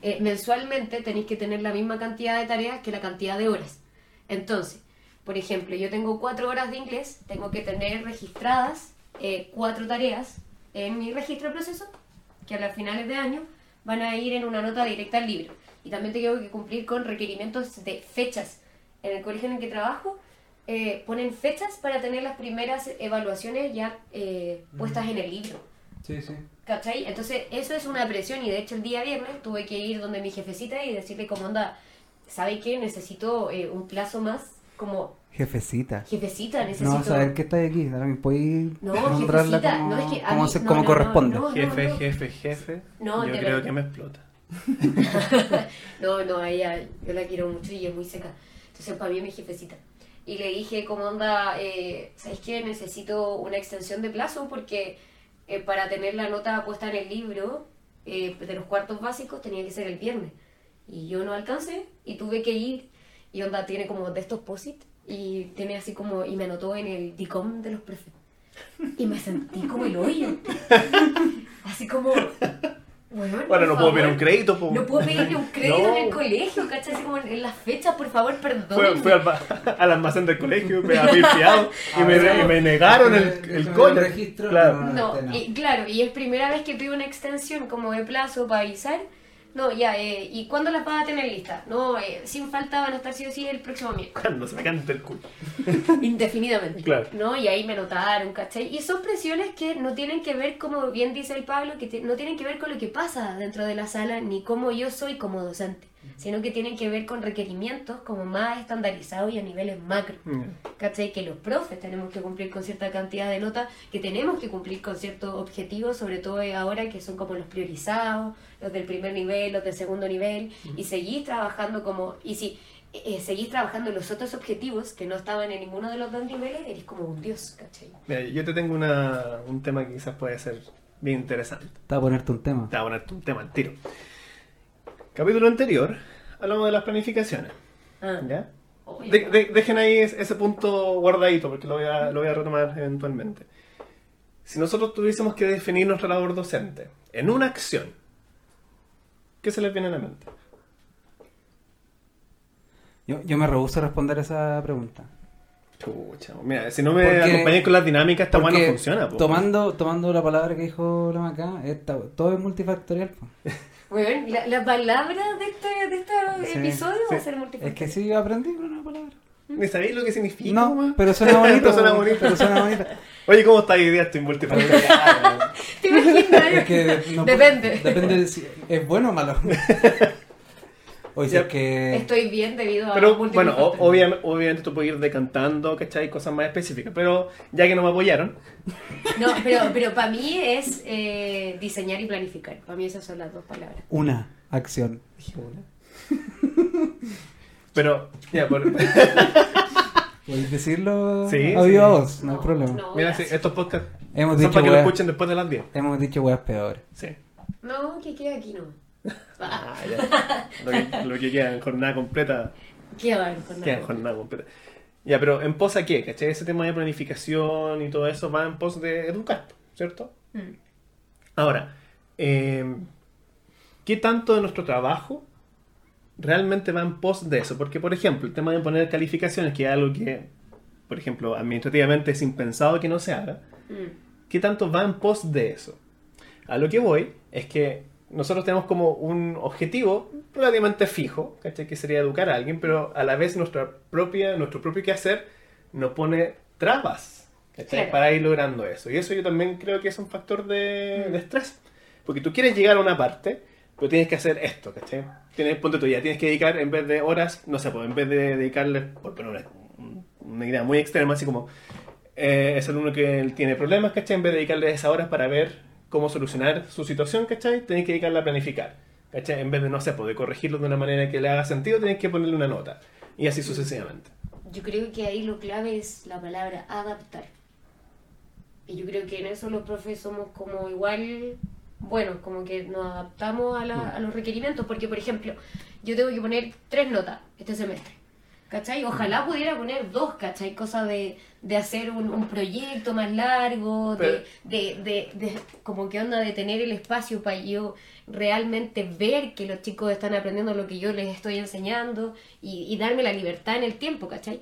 Eh, mensualmente tenéis que tener la misma cantidad de tareas que la cantidad de horas. Entonces, por ejemplo, yo tengo cuatro horas de inglés, tengo que tener registradas eh, cuatro tareas en mi registro de procesos, que a las finales de año van a ir en una nota directa al libro. Y también tengo que cumplir con requerimientos de fechas. En el colegio en el que trabajo eh, ponen fechas para tener las primeras evaluaciones ya eh, puestas en el libro.
Sí, sí.
¿Cachai? Entonces, eso es una presión y de hecho el día viernes tuve que ir donde mi jefecita y decirle como onda, ¿sabe qué? Necesito eh, un plazo más como
Jefecita.
jefecita, necesito...
No, saber que está aquí. Ahora me podéis
No,
nombrarla
jefecita,
como,
no, es que a
como,
mí-
se-
no,
como
no,
corresponde.
no, no.
Jefe, jefe, jefe.
No,
Yo creo
verdad.
que me explota.
no, no, a ella yo la quiero mucho y es muy seca. Entonces, para mí es mi jefecita. Y le dije, como onda, eh, ¿sabes qué? Necesito una extensión de plazo porque eh, para tener la nota puesta en el libro eh, de los cuartos básicos tenía que ser el viernes. Y yo no alcancé y tuve que ir. Y onda tiene como de estos posit y tiene así como, y me anotó en el DICOM de los profes. Y me sentí como el hoyo. Así como, bueno,
Bueno, no
por
puedo pedir
favor.
un crédito, po.
No puedo pedirle un crédito
No.
en el colegio, ¿cachai? Así como en, en las fechas, por favor, perdón.
Fue, fue al, al almacén del colegio, me había fiado y, me, y me negaron el, el
el registro.
Claro.
No,
no. y, claro, y es primera vez que pido una extensión como de plazo para avisar. No, ya, eh, ¿y cuándo las vas a tener listas? No, eh, sin falta van a estar sí o sí el próximo miércoles.
Cuando se me canta el culo.
Indefinidamente.
Claro.
¿No? Y ahí me notaron, ¿cachai? Y son presiones que no tienen que ver, como bien dice el Pablo, que te- no tienen que ver con lo que pasa dentro de la sala, ni cómo yo soy como docente, sino que tienen que ver con requerimientos como más estandarizados y a niveles macro. ¿Cachai? Que los profes tenemos que cumplir con cierta cantidad de notas, que tenemos que cumplir con ciertos objetivos, sobre todo ahora que son como los priorizados, los del primer nivel, los del segundo nivel, y seguís trabajando como, y si eh, seguís trabajando en los otros objetivos que no estaban en ninguno de los dos niveles, eres como un dios, ¿cachai?
Mira, yo te tengo una, un tema que quizás puede ser bien interesante.
Te voy a ponerte un tema.
Te voy a ponerte un tema al tiro. Capítulo anterior, hablamos de las planificaciones.
Ah.
¿Ya? De- de- dejen ahí es- ese punto guardadito porque lo voy, a, lo voy a retomar eventualmente. Si nosotros tuviésemos que definir nuestra labor docente en una acción, ¿qué se les viene a la mente?
Yo, yo me rehuso a responder esa pregunta.
Chucha, mira, si no me
Porque-
acompañáis con las dinámicas, esta weá no funciona. po.
tomando, tomando la palabra que dijo la Maca, esta- todo es multifactorial. po.
Bueno, la, la palabra de este, de este
Sí,
episodio va a
sí.
ser
Es
multifactorial.
que sí aprendí una palabra.
¿Ni sabéis lo que significa?
No, pero suena bonito.
Pero suena bonito.
pero suena bonito.
Oye, ¿cómo está día? Estoy multifactorial.
¿Te imaginas?
Es que no-
Depende.
Depende de si es bueno o malo. Oye, si
Ya.
es que.
Estoy bien debido a
Pero bueno, o- obviamente tú puedes ir decantando, ¿cachai? Cosas más específicas. Pero ya que no me apoyaron,
No, pero, pero para mí es eh, diseñar y planificar. Para mí esas son las dos palabras.
Una acción.
dije una. Pero, ya, por,
¿Podéis decirlo
Sí,
a
sí.
voz? No hay
No,
problema.
no.
mira, sí, estos podcasts
Hemos
son
dicho
para que lo escuchen después de las 10.
Hemos dicho weas peores.
Sí.
No, que queda aquí no. Ah,
ya. Lo que, lo que queda en jornada completa,
queda
en
nada.
jornada completa. Ya, pero ¿en pos a qué? ¿Cachai? Ese tema de planificación y todo eso va en pos de educar, ¿cierto?
Mm.
Ahora, eh, ¿qué tanto de nuestro trabajo realmente va en pos de eso? Porque, por ejemplo, el tema de poner calificaciones, que es algo que, por ejemplo, administrativamente es impensado que no se haga,
Mm.
¿qué tanto va en pos de eso? A lo que voy es que nosotros tenemos como un objetivo relativamente fijo, ¿cachai? que sería educar a alguien, pero a la vez nuestra propia, nuestro propio quehacer nos pone trabas.
Claro.
para ir logrando eso. Y eso yo también creo que es un factor de, de estrés. Porque tú quieres llegar a una parte, pero tienes que hacer esto, ¿cachai? Tienes, ponte tú ya, tienes que dedicar en vez de horas, no sé, pues en vez de dedicarle, por poner una, una idea muy extrema, así como eh, es alumno que tiene problemas, ¿cachai? En vez de dedicarle esas horas para ver cómo solucionar su situación, ¿cachai? Tenés que dedicarla a planificar, ¿cachai? En vez de, no sé, pues, de corregirlo de una manera que le haga sentido, tenés que ponerle una nota. Y así sucesivamente.
Yo creo que ahí lo clave es la palabra adaptar. Y yo creo que en eso los profes somos como igual buenos, como que nos adaptamos a, la- a los requerimientos, porque por ejemplo, yo tengo que poner tres notas este semestre. ¿Cachai? Ojalá pudiera poner dos, ¿cachai? Cosa de, de hacer un, un proyecto más largo, de, de, de, de- como que onda de tener el espacio para yo realmente ver que los chicos están aprendiendo lo que yo les estoy enseñando y, y darme la libertad en el tiempo, ¿cachai?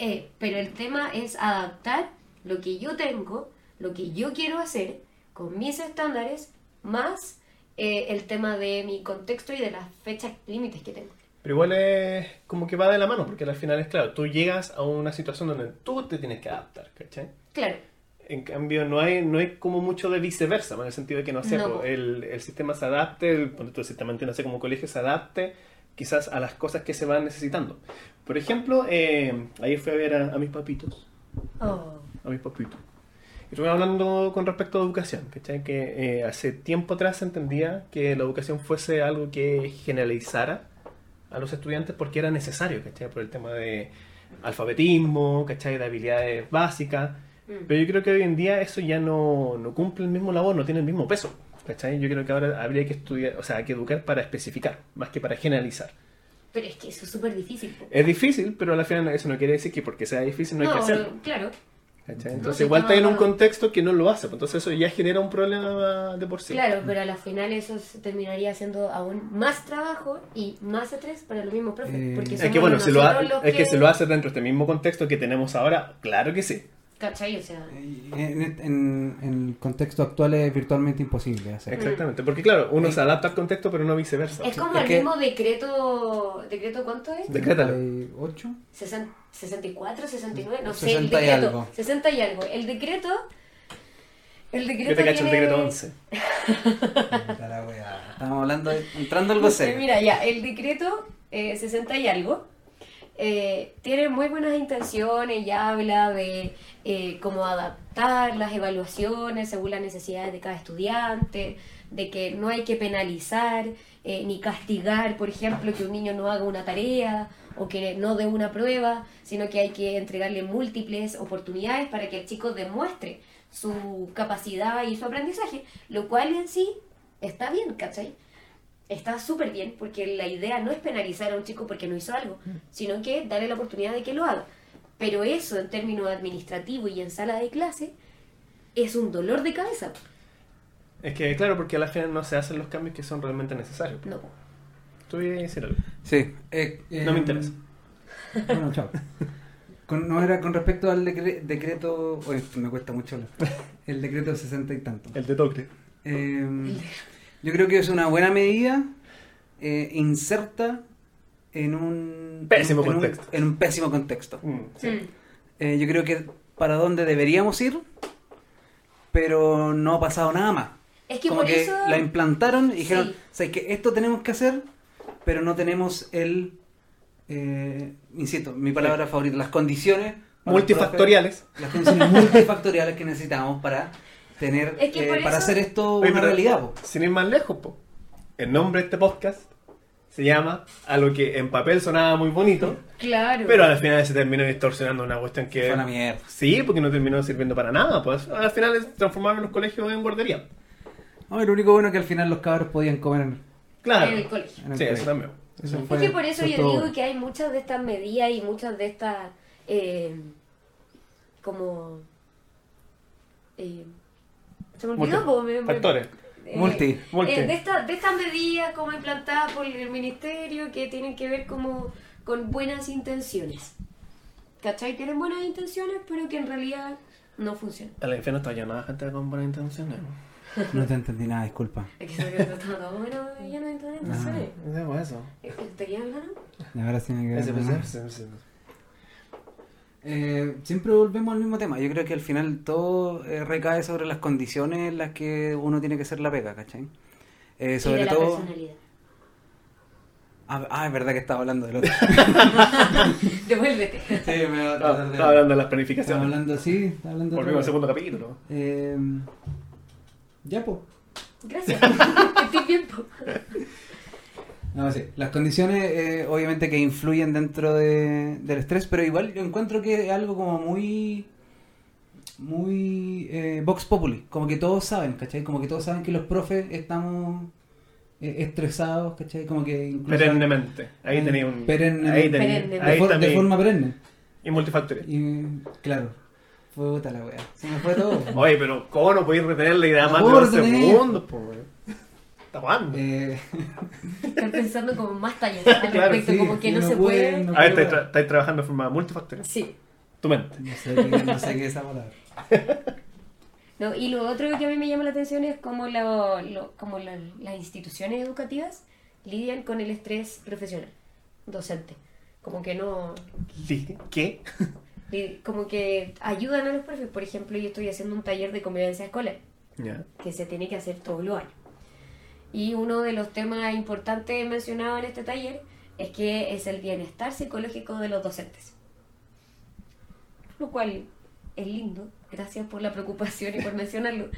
Eh, pero el tema es adaptar lo que yo tengo, lo que yo quiero hacer con mis estándares, más eh, el tema de mi contexto y de las fechas límites que tengo.
Pero igual es como que va de la mano, porque al final es claro, tú llegas a una situación donde tú te tienes que adaptar, ¿cachai?
Claro,
En cambio, no hay, no hay como mucho de viceversa, en el sentido de que, no sé,
No.
el, el sistema se adapte, el, el sistema entiéndase como colegio se adapte quizás a las cosas que se van necesitando. Por ejemplo, eh, ayer fui a ver a, a mis papitos,
oh,
a mis papitos. Y estuve hablando con respecto a educación, ¿cachai? Que eh, hace tiempo atrás entendía que la educación fuese algo que generalizara a los estudiantes porque era necesario, ¿cachai? Por el tema de alfabetismo, ¿cachai? De habilidades básicas.
mm.
Pero yo creo que hoy en día eso ya no, no cumple el mismo labor, no tiene el mismo peso. ¿cachai? Yo creo que ahora habría que estudiar, o sea, que educar para especificar, más que para generalizar.
pero es que eso es súper difícil.
Es difícil, pero al final eso no quiere decir que porque sea difícil no, hay que hacerlo.
claro.
¿Cachai?
No,
Entonces
sí,
igual
no,
está en un
no.
contexto que no lo hace, pues entonces eso ya genera un problema de por sí.
Claro, pero a la final eso se terminaría siendo aún más trabajo y más estrés para los mismos profes.
Eh,
porque
Es que bueno, si lo ha- es que se lo hace dentro de este mismo contexto que tenemos ahora, claro que sí.
¿Cachai? O sea,
En, en- en el contexto actual es virtualmente imposible hacer.
Exactamente, porque claro, uno se adapta al contexto, pero no viceversa.
es como
es
el
que-
mismo decreto. ¿Decreto cuánto es?
Decrétalo.
¿Ocho?
Sesen- 64, 69, no sé,
60
el
y
decreto.
algo.
60 y algo. El decreto. El
Yo
decreto.
te cacho el
tiene-
decreto 11.
Puta la weá. Estamos hablando de, entrando algo
Eh,
serio.
Mira, ya, el decreto eh, 60 y algo eh, tiene muy buenas intenciones y habla de eh, cómo adaptar las evaluaciones según las necesidades de cada estudiante, de que no hay que penalizar eh, ni castigar, por ejemplo, que un niño no haga una tarea o que no dé una prueba, sino que hay que entregarle múltiples oportunidades para que el chico demuestre su capacidad y su aprendizaje, lo cual en sí está bien, ¿cachai? Está súper bien porque la idea no es penalizar a un chico porque no hizo algo, sino que darle la oportunidad de que lo haga. Pero eso en términos administrativos y en sala de clase es un dolor de cabeza.
Es que claro, porque a la final no se hacen los cambios que son realmente necesarios.
No.
Tú ibas a decir algo.
Sí. eh,
No me
eh,
interesa.
Bueno, chao. Con- no era con respecto al decre- decreto. Oye, me cuesta mucho hablar. El decreto sesenta y tanto.
El de Tocre.
Eh, yo creo que es una buena medida eh, inserta en un
Pésimo
en
contexto.
en un pésimo contexto.
Mm, sí.
Mm.
Eh, yo creo que para dónde deberíamos ir, pero no ha pasado nada más.
Es que
Como
por
que
eso...
la implantaron y dijeron,
Sí.
¿sabes que Esto tenemos que hacer, pero no tenemos el, eh, insisto, mi palabra favorita, las condiciones
Multifactoriales.
profe, las condiciones multifactoriales que necesitamos para tener,
Es que
eh, para
eso-
hacer esto
Oye,
una realidad. po.
Sin ir más lejos, po. el nombre de este podcast se llama a lo que en papel sonaba muy bonito,
Claro.
pero al final se terminó distorsionando una cuestión que...
Fue una mierda.
Sí, porque no terminó sirviendo para nada. Pues al final es- transformaron los colegios en guardería.
No, lo único bueno es que al final los cabros podían comer en,
Claro.
En el colegio.
en el
Sí, eso también.
Eso
Es que por eso yo
todo
digo que hay muchas de estas medidas y muchas de estas eh, como eh, se me olvidó
Multi-
me- me-
Factores.
eh,
Multi.
Multi.
eh, de, esta- de estas medidas como implantadas por el ministerio que tienen que ver como con buenas intenciones ¿cachai? tienen buenas intenciones pero que en realidad no funcionan
El infierno está llamada gente con buenas intenciones.
No te entendí nada, disculpa.
es que se ve que está todo bueno ya no intenciones
¿Qué es eso?
¿te quedan ganas?
Y ahora sí me Eh, siempre volvemos al mismo tema. Yo creo que al final todo eh, recae sobre las condiciones en las que uno tiene que hacer la pega, ¿cachai? Eh,
y de
sobre
la
todo...
personalidad
Ah, ah, es verdad que estaba hablando del otro.
devuélvete
sí, me va a tratar de...
Estaba hablando de las
Estaba
planificaciones.
hablando, sí, estaba hablando de
Volvimos al segundo capítulo.
Eh, ya, pues.
Gracias. Estoy bien. po.
No, sí. Las condiciones, eh, obviamente, que influyen dentro de- del estrés, pero igual yo encuentro que es algo como muy muy eh, Vox Populi, como que todos saben, ¿cachai? Como que todos saben que los profes estamos eh, estresados, ¿cachai? Como que incluso...
Perennemente. Ahí
Eh,
tenía un.
perenne-
Ahí.
Perenne.
De, for- de forma perenne.
Y multifactorial.
Y claro, puta la wea. Se me fue todo.
Oye, pero ¿cómo no podéis retener la idea más de
retener.
segundos, po, weón? Está jugando.
Eh,
Estoy pensando como más tallas al
Claro,
respecto,
sí,
como que no,
no
se
puede,
puede.
no
A ver, estáis, tra- estáis trabajando de forma multifactorial.
Sí.
Tu mente.
no sé qué, no sé qué es esa palabra.
No, y lo otro que a mí me llama la atención es cómo, lo, lo- cómo la- las instituciones educativas lidian con el estrés profesional, docente. Como que no,
¿Qué?
como que ayudan a los profes. Por ejemplo, yo estoy haciendo un taller de convivencia escolar
Ya.
que se tiene que hacer todos los años. Y uno de los temas importantes mencionados en este taller es que es el bienestar psicológico de los docentes. Lo cual es lindo, gracias por la preocupación y por mencionarlo.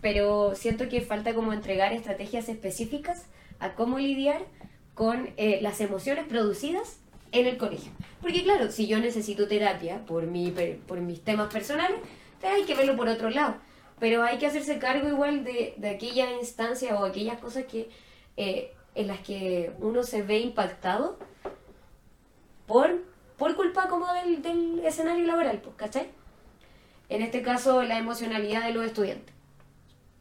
Pero siento que falta como entregar estrategias específicas a cómo lidiar con eh, las emociones producidas en el colegio. Porque claro, si yo necesito terapia por, mi, por mis temas personales, hay que verlo por otro lado. Pero hay que hacerse cargo igual de, de aquella instancia o aquellas cosas que eh, en las que uno se ve impactado por, por culpa como del, escenario laboral, pues, ¿cachai? En este caso, la emocionalidad de los estudiantes,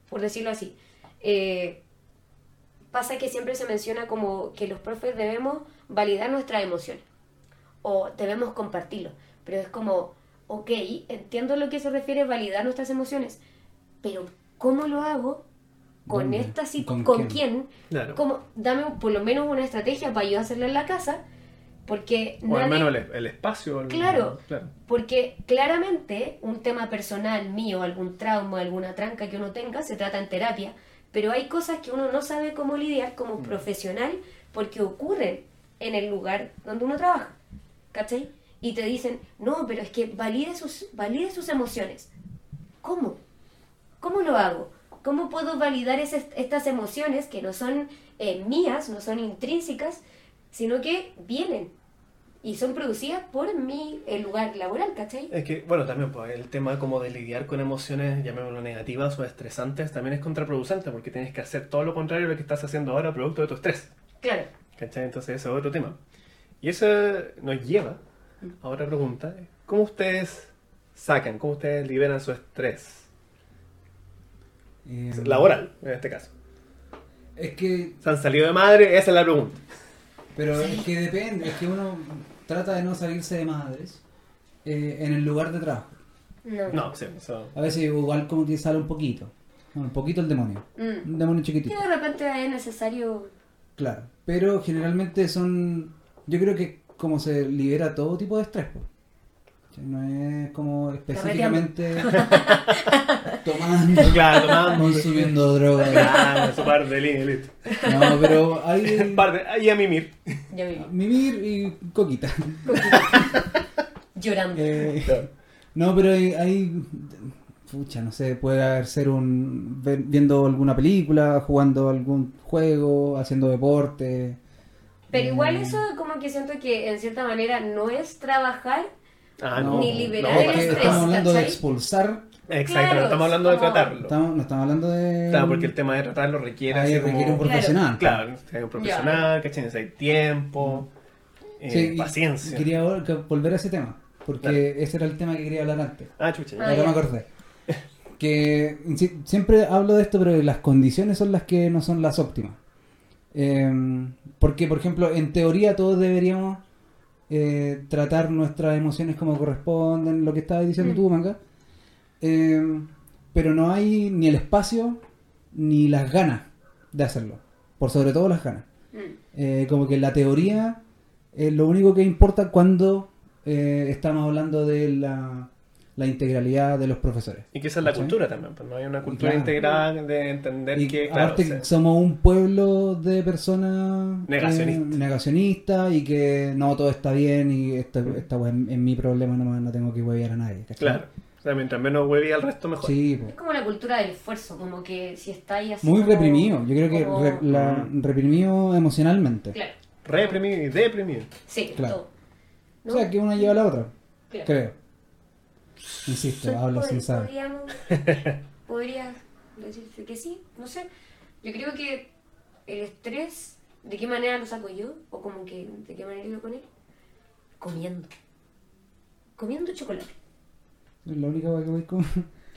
por decirlo así. Eh, pasa que siempre se menciona como que los profes debemos validar nuestras emociones o debemos compartirlo, pero es como, ok, entiendo lo que se refiere validar nuestras emociones, pero ¿cómo lo hago? ¿Con
¿Dónde?
esta
¿Con
¿Con,
quién?
quién?
Claro.
Dame por lo menos una estrategia para yo hacerla en la casa, porque
O al
nadie-
menos el, el espacio. el-
Claro.
claro.
porque claramente un tema personal mío, algún trauma, alguna tranca que uno tenga, se trata en terapia, pero hay cosas que uno no sabe cómo lidiar como profesional porque ocurren en el lugar donde uno trabaja, ¿cachai? Y te dicen, no, pero es que valide sus, valide sus emociones. ¿Cómo? ¿Cómo lo hago? ¿Cómo puedo validar esas- estas emociones que no son eh, mías, no son intrínsecas, sino que vienen y son producidas por mi el lugar laboral, ¿cachai?
Es que, bueno, también pues, el tema como de lidiar con emociones, llamémoslo negativas o estresantes, también es contraproducente porque tienes que hacer todo lo contrario de lo que estás haciendo ahora producto de tu estrés.
Claro.
¿Cachai? Entonces eso es otro tema. Y eso nos lleva a otra pregunta. ¿Cómo ustedes sacan, cómo ustedes liberan su estrés?
Eh,
Laboral, en este caso.
Es que,
¿Se han salido de madre? Esa es la pregunta.
pero es que depende, es que uno trata de no salirse de madres eh, en el lugar de trabajo.
No.
No, sí, eso...
A veces igual como que sale un poquito, un poquito el demonio,
Mm.
un demonio
Que
chiquitito.
de repente es necesario.
Claro, pero generalmente son, yo creo que como se libera todo tipo de estrés, po. ¿Cachai? no es como específicamente tomando,
Claro, tomando.
consumiendo drogas.
Claro, su par de línea, listo.
No, pero hay
Par de- Ahí a mimir.
Mimir y coquita.
Llorando.
Eh,
Claro.
no, pero hay, hay- pucha, no sé, puede haber ser un viendo alguna película, jugando algún juego, haciendo deporte.
Pero igual
Mm.
eso como que siento que en cierta manera no es trabajar.
Ah,
No.
Ni liberar
no,
el estrés.
estamos hablando de expulsar,
Exacto,
Claro,
no estamos hablando de tratarlo.
estamos, no estamos hablando de...
Claro, porque el tema de tratarlo requiere como-
un profesional.
Claro, hay un profesional, ¿cachai? Necesita tiempo, eh,
Sí,
paciencia.
Quería vol- que- volver a ese tema, porque
Claro.
ese era el tema que quería hablar antes.
Ah, chucha.
Ah,
Ahora
ya.
me acordé. Que si- siempre hablo de esto, pero las condiciones son las que no son las óptimas. Eh, porque, por ejemplo, en teoría todos deberíamos eh, tratar nuestras emociones como corresponden, lo que estabas diciendo
Mm.
tú, Manga. Eh, pero no hay ni el espacio ni las ganas de hacerlo. Por sobre todo las ganas.
Mm.
Eh, como que la teoría es lo único que importa cuando estamos hablando de la, la integralidad de los profesores.
Y que esa es la cultura también, pues no hay una cultura
Claro.
integrada de entender
Y
que, claro,
aparte
o sea,
somos un pueblo de personas eh,
Negacionistas.
negacionistas y que no todo está bien y esta, esta weá es, es mi problema, no, no tengo que huevear a nadie. ¿cachai?
claro. O sea, mientras menos hueví al resto, mejor.
Sí.
Es como la cultura del esfuerzo, como que si estáis así.
muy
como-
reprimido. Yo creo que
como-
re- la-
Mm.
reprimido emocionalmente.
Claro.
Reprimido y deprimido.
Sí,
Claro.
todo.
O sea, que una lleva a la otra,
Claro.
creo. Insisto,
Soy-
hablo
pod-
sin saber.
podríamos- Podría decirse que sí, no sé. Yo creo que el estrés, ¿de qué manera lo saco yo? O como que, ¿de qué manera lo con él? Comiendo. Comiendo chocolate.
Es la única cosa que voy con.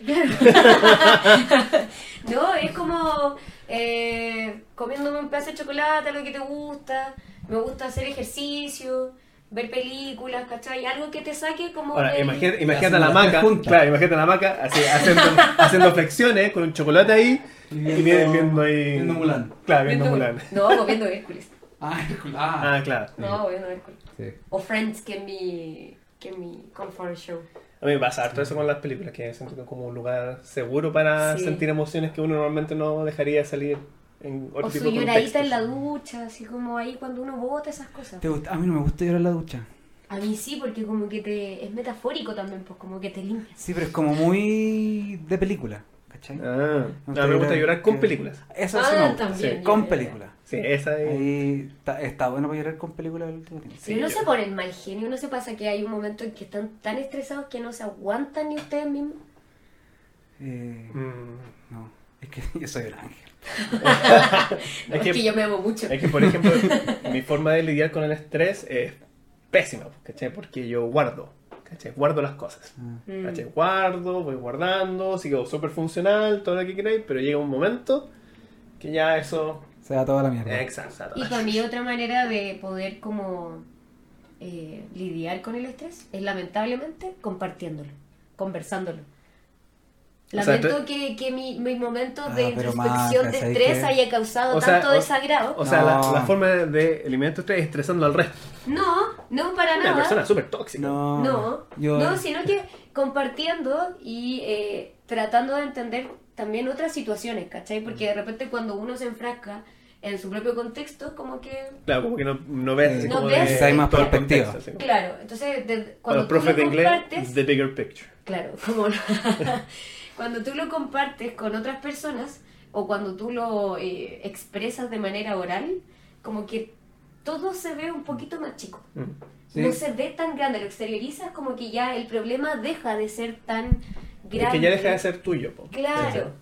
No, es como eh, comiéndome un pedazo de chocolate, lo que te gusta. Me gusta hacer ejercicio, ver películas, ¿cachai? Algo que te saque como.
Ahora,
del-
imagínate, imagínate a la maca, claro, imagínate a la maca así, haciendo, haciendo flexiones con un chocolate ahí y
viendo-
vienen viendo ahí.
viendo Mulan.
Claro, viendo,
viendo-
Mulan.
No, pues viendo Hércules.
Ah, ah.
Ah, claro.
No, viendo Hércules.
Sí.
O Friends, que es mi, que mi comfort show.
A mí me pasa harto eso con las películas, que siento que es como un lugar seguro para
Sí.
sentir emociones que uno normalmente no dejaría salir en otro
O
tipo
su
de
lloradita en la ducha, así como ahí cuando uno bota esas cosas.
¿Te gusta? A mí no me gusta llorar en la ducha.
A mí sí, porque como que te es metafórico también, pues como que te limpias.
Sí, pero es como muy de película, ¿cachai?
Ah, no, me gusta llorar con
que-
películas.
Eso
Ah,
sí me gusta.
también,
sí,
ya,
con películas.
Sí, esa es...
Ahí está, está bueno para llorar con películas del último tiempo.
Sí,
Si uno
yo-
se pone en mal genio, no se pasa que hay un momento en que están tan estresados que no se aguantan ni ustedes mismos.
Eh,
Mm,
no, es que yo soy un ángel.
No,
Es
es,
que-
que, yo me amo mucho.
Es que, por ejemplo, mi forma de lidiar con el estrés es pésima, ¿cachai? Porque yo guardo, ¿cachai? Guardo las cosas.
Mm.
¿cachai? Guardo, voy guardando, sigo súper funcional, todo lo que queráis, pero llega un momento que ya eso...
Se da toda la mierda.
Exacto.
Y para mí otra manera de poder como eh, lidiar con el estrés es lamentablemente compartiéndolo, conversándolo.
O sea,
Lamento que, que mi, mi momento
Ah,
de introspección de
¿sabes
estrés
qué?
haya causado
O sea,
tanto
o-
desagrado.
O sea, la,
No.
la forma de eliminar tu estrés es estresando al resto.
No, no para
Una
nada.
persona súper tóxica.
No,
No,
yo,
no, sino que compartiendo y eh, tratando de entender también otras situaciones, ¿cachai? Porque de repente cuando uno se enfrasca en su propio contexto, como que...
Claro, como que no, no ves
Eh,
como
no
de-
ves-
hay más perspectiva.
contexto,
Claro, entonces de-
Para
cuando
los
tú lo
profes de inglés, the bigger picture.
Claro, como cuando tú lo compartes con otras personas o cuando tú lo eh, expresas de manera oral, como que todo se ve un poquito más chico.
Mm.
Sí.
No se ve tan grande, lo exteriorizas como que ya el problema deja de ser tan grande.
Es que ya deja de ser tuyo. po.
Claro,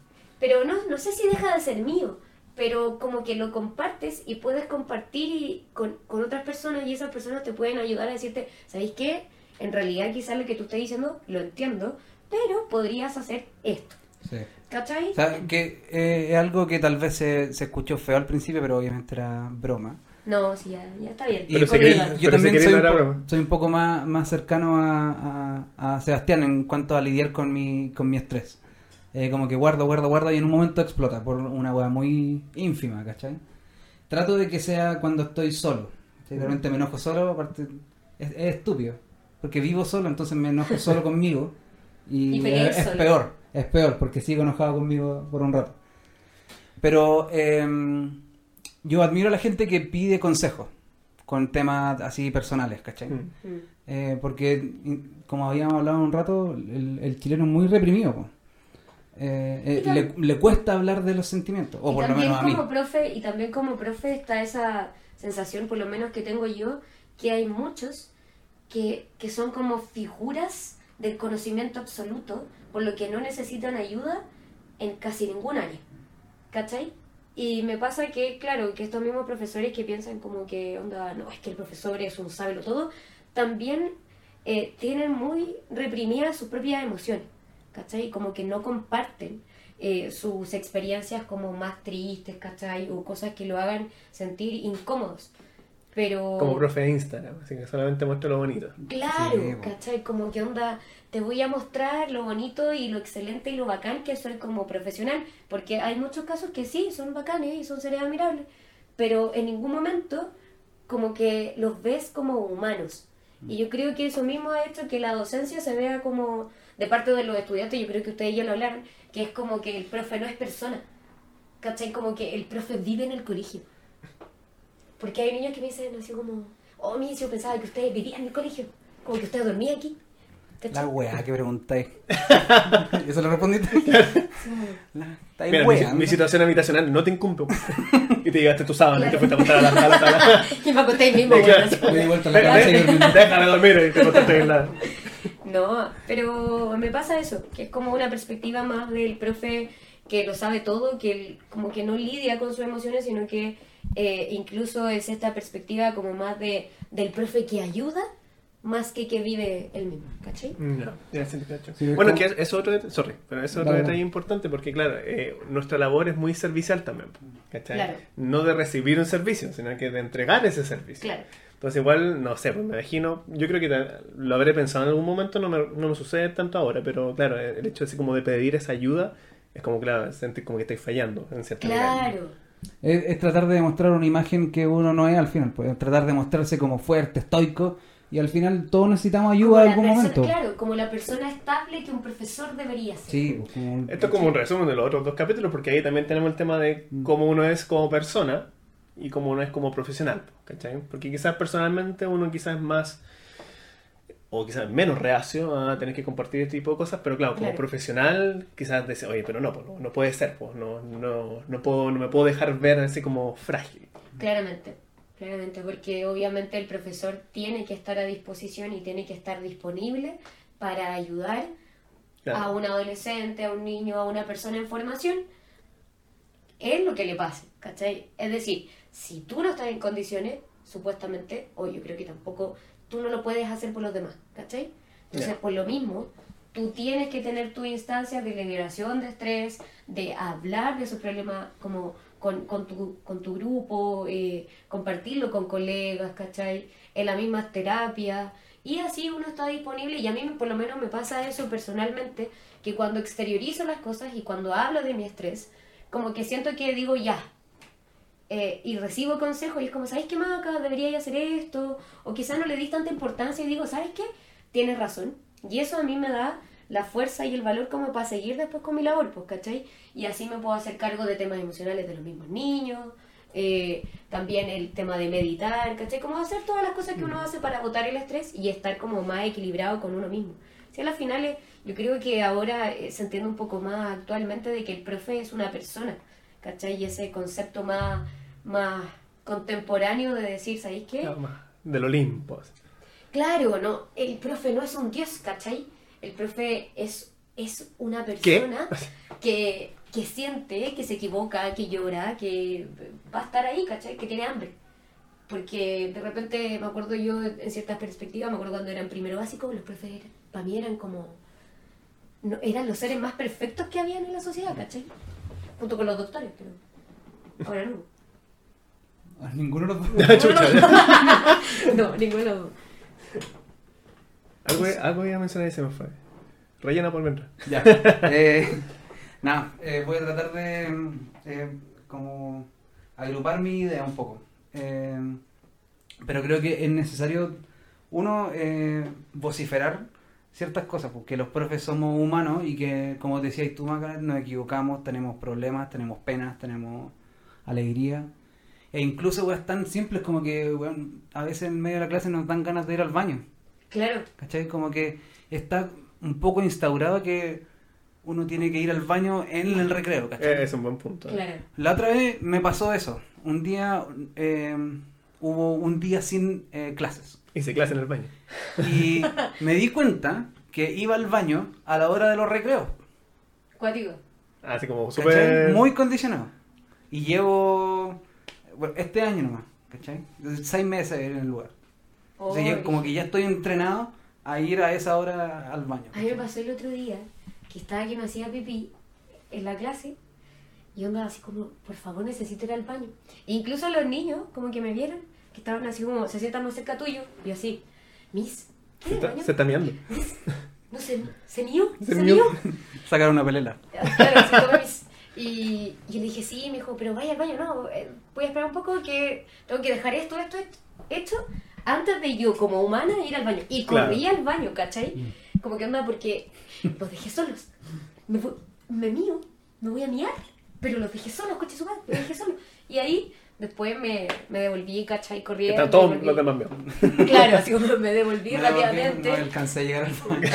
pero no, no sé si deja de ser mío, pero como que lo compartes y puedes compartir y- con, con otras personas y esas personas te pueden ayudar a decirte, ¿sabéis qué? En realidad quizás lo que tú estás diciendo lo entiendo, pero podrías hacer esto.
Sí.
¿Cachai?
O sea, que eh, es algo que tal vez se, se escuchó feo al principio, pero obviamente era broma.
No, sí, ya, ya está bien.
Y
Pero si queréis-
yo
pero si
también
queréis
soy, un
broma.
soy un poco más, más cercano a, a- a Sebastián en cuanto a lidiar con mi, con mi estrés. Eh, como que guardo, guardo, guardo y en un momento explota por una hueá muy ínfima, ¿cachai? Trato de que sea cuando estoy solo. Si de repente me enojo solo, aparte es, es estúpido. Porque vivo solo, entonces me enojo solo conmigo. Y, es, peor, es peor, porque sigo enojado conmigo por un rato. Pero em, yo admiro a la gente que pide consejos con temas así personales, ¿cachai?
Mm.
Mm.
Eh, porque, como habíamos hablado un rato, el, el chileno es muy reprimido. po. Eh, eh, le, le cuesta hablar de los sentimientos, o
y
por lo
también
menos a mí.
como profe, y también como profe está esa sensación, por lo menos que tengo yo, que hay muchos que, que son como figuras del conocimiento absoluto, por lo que no necesitan ayuda en casi ningún área. ¿Cachai? Y me pasa que, claro, que estos mismos profesores que piensan como que, onda, no, es que el profesor es un sábelo todo, también eh, tienen muy reprimidas sus propias emociones, ¿cachai? Como que no comparten eh, sus experiencias como más tristes, ¿cachai? O cosas que lo hagan sentir incómodos. Pero...
Como profe de Instagram, así que solamente muestra lo bonito.
Claro,
Sí.
¿cachai? Como que onda, te voy a mostrar lo bonito y lo excelente y lo bacán que soy como profesional, porque hay muchos casos que sí, son bacanes y son seres admirables, pero en ningún momento como que los ves como humanos. Y yo creo que eso mismo ha hecho que la docencia se vea como, de parte de los estudiantes, yo creo que ustedes ya lo hablaron, que es como que el profe no es persona, ¿cachai? Como que el profe vive en el colegio. Porque hay niños que me dicen así como, oh, mi yo pensaba que ustedes vivían en el colegio, como que usted dormía aquí. ¿Cachai?
La weá que preguntáis. ¿Y eso lo respondiste? La,
Mira, mi,
weando.
mi situación habitacional no te incumbe. y te llegaste tu sábana y te fuiste a acostar a la, sala.
Y me acosté ahí mismo.
Me di vuelta a la y dormí.
Déjame dormir y te acostaste en la...
No, pero me pasa eso, que es como una perspectiva más del profe que lo sabe todo, que él como que no lidia con sus emociones, sino que eh, incluso es esta perspectiva como más de del profe que ayuda más que que vive él mismo, ¿cachai?
No, ya sí.
Sí,
bueno,
como-
que es, es otro, det- sorry, pero es otro
Dale,
detalle importante porque, claro, eh, nuestra labor es muy servicial también, ¿cachai?
Claro.
No de recibir un servicio, sino que de entregar ese servicio.
Claro.
Entonces, igual, no sé, pues me imagino, yo creo que lo habré pensado en algún momento, no me, no me sucede tanto ahora, pero claro, el hecho así como de pedir esa ayuda es como, claro, sentir como que estáis fallando en cierta medida.
Claro.
Es, es tratar de demostrar una imagen que uno no es al final, pues es tratar de mostrarse como fuerte, estoico, y al final todos necesitamos ayuda en algún
persona-
momento.
Claro, como la persona estable que un profesor debería ser.
Sí, pues, como-
Esto es como un resumen de los otros dos capítulos, porque ahí también tenemos el tema de
Mm.
cómo uno es como persona y cómo uno es como profesional, ¿cachai? Porque quizás personalmente uno quizás es más, o quizás menos reacio a tener que compartir este tipo de cosas, pero claro, como
Claro.
profesional quizás dice, oye, pero no, pues, no, no puede ser, pues, no, no, no, puedo, no me puedo dejar ver así como frágil.
Claramente, claramente, porque obviamente el profesor tiene que estar a disposición y tiene que estar disponible para ayudar
Claro.
a un adolescente, a un niño, a una persona en formación, es lo que le pase, ¿cachai? Es decir, si tú no estás en condiciones, supuestamente, o yo creo que tampoco, tú no lo puedes hacer por los demás, ¿cachai? Entonces, por lo mismo, tú tienes que tener tu instancia de liberación de estrés, de hablar de esos problemas como con, con, tu, con tu grupo, eh, compartirlo con colegas, ¿cachai? En la misma terapia. Y así uno está disponible y a mí por lo menos me pasa eso personalmente, que cuando exteriorizo las cosas y cuando hablo de mi estrés, como que siento que digo ya. Eh, y recibo consejos y es como, ¿sabes qué, Maca? Debería hacer esto. O quizás no le di tanta importancia y digo, ¿sabes qué? Tienes razón. Y eso a mí me da la fuerza y el valor como para seguir después con mi labor, pues, ¿cachai? Y así me puedo hacer cargo de temas emocionales de los mismos niños, eh, también el tema de meditar, ¿cachai? Como hacer todas las cosas que uno hace para botar el estrés y estar como más equilibrado con uno mismo. Si a las finales, yo creo que ahora eh, se entiende un poco más actualmente de que el profe es una persona, ¿cachai? Y ese concepto más, más contemporáneo de decir, ¿sabéis qué?
Más Del Olimpo.
Claro, no, el profe no es un dios, ¿cachai? El profe es, es una persona que, que siente, que se equivoca, que llora, que va a estar ahí, ¿cachai? Que tiene hambre. Porque de repente, me acuerdo yo en ciertas perspectivas, me acuerdo cuando eran primero básico, los profes eran- para mí eran como... no- eran los seres más perfectos que habían en la sociedad, ¿cachai? Junto con los doctores, pero ahora no.
Ah, Ninguno de los dos.
Chucha.
No, ninguno.
algo, algo iba a mencionar y se me fue. Rellena por mientras.
Ya. Eh, nada, eh, voy a tratar de eh, como agrupar mi idea un poco. Eh, pero creo que es necesario, uno, eh, vociferar ciertas cosas, porque los profes somos humanos y que, como decías tú, Maca, nos equivocamos, tenemos problemas, tenemos penas, tenemos alegría. E incluso weas tan simples como que weón, a veces en medio de la clase nos dan ganas de ir al baño.
Claro,
¿Cachai? Como que está un poco instaurado que uno tiene que ir al baño en el recreo, ¿cachai?
Eh, es un buen punto.
claro.
La otra vez me pasó eso. Un día eh, hubo un día sin eh, clases.
Hice clase en el baño.
Y me di cuenta que iba al baño a la hora de los recreos.
Cuático.
Así como súper.
Muy condicionado. Y llevo bueno, este año nomás, ¿cachai? Seis meses en el lugar. O sea, yo como que ya estoy entrenado a ir a esa hora al baño.
A mí me pasó el otro día que estaba que me hacía pipí en la clase y yo andaba así como, por favor, necesito ir al baño. E incluso los niños, como que me vieron, que estaban así como, se sientan muy cerca tuyo, y así, Miss,
Se
¿qué
está,
baño?
se está meando.
No sé, ¿se mió?
Se
¿Se
mió.
mió?
Sacar una pelela.
Claro, como mis- Y, y yo le dije, sí, me dijo, pero vaya al baño, no, eh, voy a esperar un poco que tengo que dejar esto, esto, esto, hecho, antes de yo, como humana, ir al baño. Y
Claro.
corrí al baño, ¿cachai? Como que onda, porque los dejé solos. Me, me mío, me voy a miar, pero los dejé solos, coche su madre, los dejé solos. Y ahí después me, me devolví, ¿cachai? Corriendo.
Están todos
me
los
devolví.
demás míos.
Claro, así como me devolví
Me
rápidamente.
No alcancé a llegar al fondo.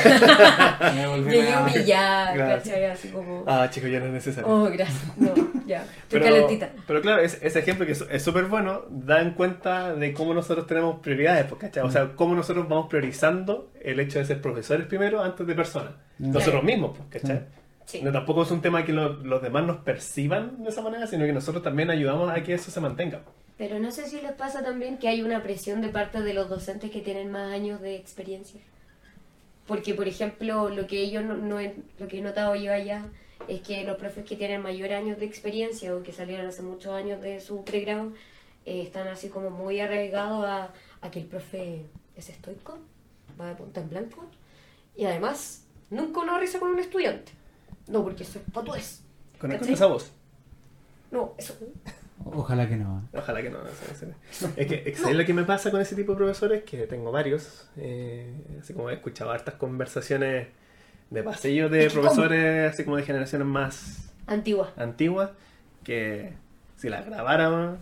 Me volví
Llegué humillada. ¿cachai? Así como.
Ah, chicos, ya no es necesario.
Oh, gracias. No, ya. Estoy
Pero,
calentita.
pero claro, es- ese ejemplo que es- súper bueno da en cuenta de cómo nosotros tenemos prioridades, pues, ¿cachai? O sea, cómo nosotros vamos priorizando el hecho de ser profesores primero antes de personas. Nosotros mismos, pues, ¿cachai?
Sí.
No, tampoco es un tema que lo- los demás nos perciban de esa manera, sino que nosotros también ayudamos a que eso se mantenga.
Pero no sé si les pasa también que hay una presión de parte de los docentes que tienen más años de experiencia. Porque, por ejemplo, lo que yo no, no he, lo que he notado yo allá es que los profes que tienen mayor años de experiencia o que salieron hace muchos años de su pregrado eh, están así como muy arraigados a, a que el profe es estoico, va de punta en blanco y además nunca una risa con un estudiante. No, porque eso es patués.
Con, con
¿Cachai?
esa voz.
No, eso.
Ojalá que no.
Ojalá que no. no sé, no sé. Es que es lo que me pasa con ese tipo de profesores, que tengo varios, eh, así como he escuchado hartas conversaciones de pasillos de profesores, así como de generaciones más
Antigua.
antiguas, que si las grabaran...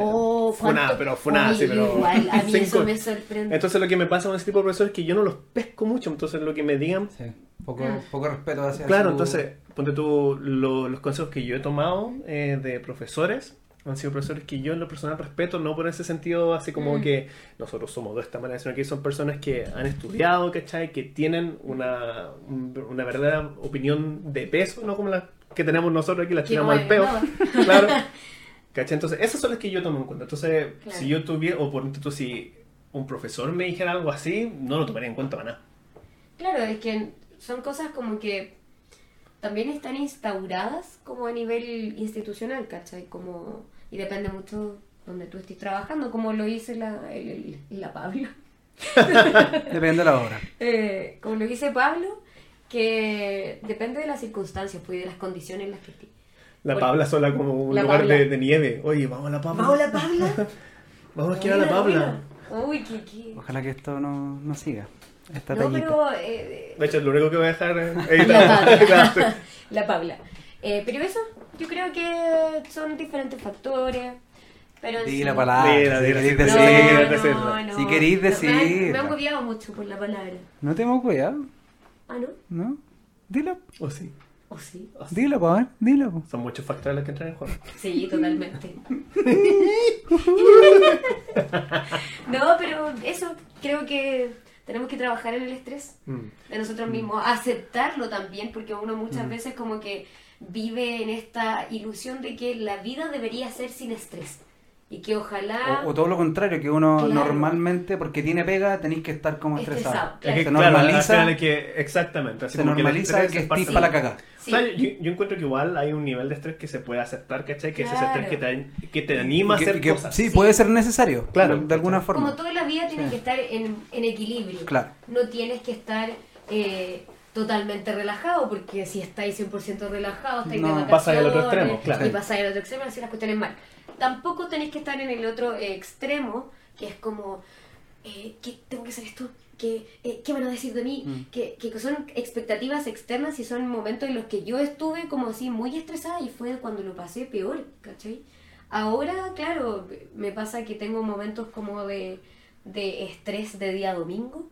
Oh,
funada, pero funada,
Oye,
sí, pero...
Igual, a mí eso me sorprende.
Entonces lo que me pasa con ese tipo de profesores es que yo no los pesco mucho, entonces lo que me digan...
Sí. Poco,
Mm.
poco respeto hacia
Claro,
su-
entonces, ponte tú, lo- los consejos que yo he tomado eh, de profesores han sido profesores que yo en lo personal respeto, no por ese sentido así como
Mm.
que nosotros somos de esta manera, sino que son personas que han estudiado, ¿cachai? Que tienen una, un- una verdadera opinión de peso, no como la que tenemos nosotros aquí, la
Que
tiramos al peo. claro. ¿Cachai? Entonces, esas son las que yo tomo en cuenta. Entonces,
Claro.
si yo tuviera, o por ejemplo, si un profesor me dijera algo así, no lo tomaría en cuenta para nada.
Claro, es que son cosas como que también están instauradas como a nivel institucional, ¿cachai? Como, y depende mucho donde tú estés trabajando, como lo dice la, el- el- la Pablo.
Depende de la hora.
Eh, como lo dice Pablo, que depende de las circunstancias, pues, y de las condiciones en las que estés.
La Pabla sola como un
La
lugar de, de nieve. Oye, vamos a la Pabla.
¿Vamos a la Pabla?
Vamos a esquivar a la Pabla.
mira. Uy, qué, qué.
Ojalá que esto no, no siga. Esta
No,
tallita.
pero... eh,
De hecho, lo único que voy a dejar es
La
editar.
Pabla. La Pabla. Eh, pero eso, yo creo que son diferentes factores. Pero sí-
la palabra.
Mira,
si queréis decir.
no, no.
Si queréis
Me han- Me han, copiado mucho por la palabra.
No tengo cuidado,
Ah, ¿no?
¿no? Dila,
O sí.
¿O sí?
pa' ver, dila. pa.
Son muchos factores los que entran en juego.
Sí, totalmente. no, pero eso, creo que tenemos que trabajar en el estrés
Mm.
de nosotros mismos, aceptarlo también, porque uno muchas veces como que vive en esta ilusión de que la vida debería ser sin estrés y que ojalá
O, o todo lo contrario, que uno
Claro.
normalmente, porque tiene pega, tenéis que estar como estresado.
Estresado,
Es que,
Se normaliza,
es que, exactamente. así
se
como que el
normaliza
estrés
que
es
para la.
Sí.
O sea, yo, yo encuentro que igual hay un nivel de estrés que se puede aceptar, ¿cachai? Que es ese estrés que te, que te anima a hacer
que-
cosas.
Sí,
Sí.
puede ser necesario,
Claro.
de alguna
como
forma.
toda la vida tiene
Sí.
que estar en, en equilibrio.
Claro.
No tienes que estar eh, totalmente relajado, porque si estáis 100% relajados, estáis
No,
de vacaciones
pasáis al otro extremo, claro.
y pasáis al otro extremo, así las cuestiones mal. Tampoco tenéis que estar en el otro eh, extremo, que es como, eh, ¿qué tengo que hacer esto? ¿Qué, eh, ¿qué van a decir de mí?
Mm.
Que, que son expectativas externas y son momentos en los que yo estuve como así muy estresada y fue cuando lo pasé peor, ¿cachai? Ahora, claro, me pasa que tengo momentos como de, de estrés de día domingo,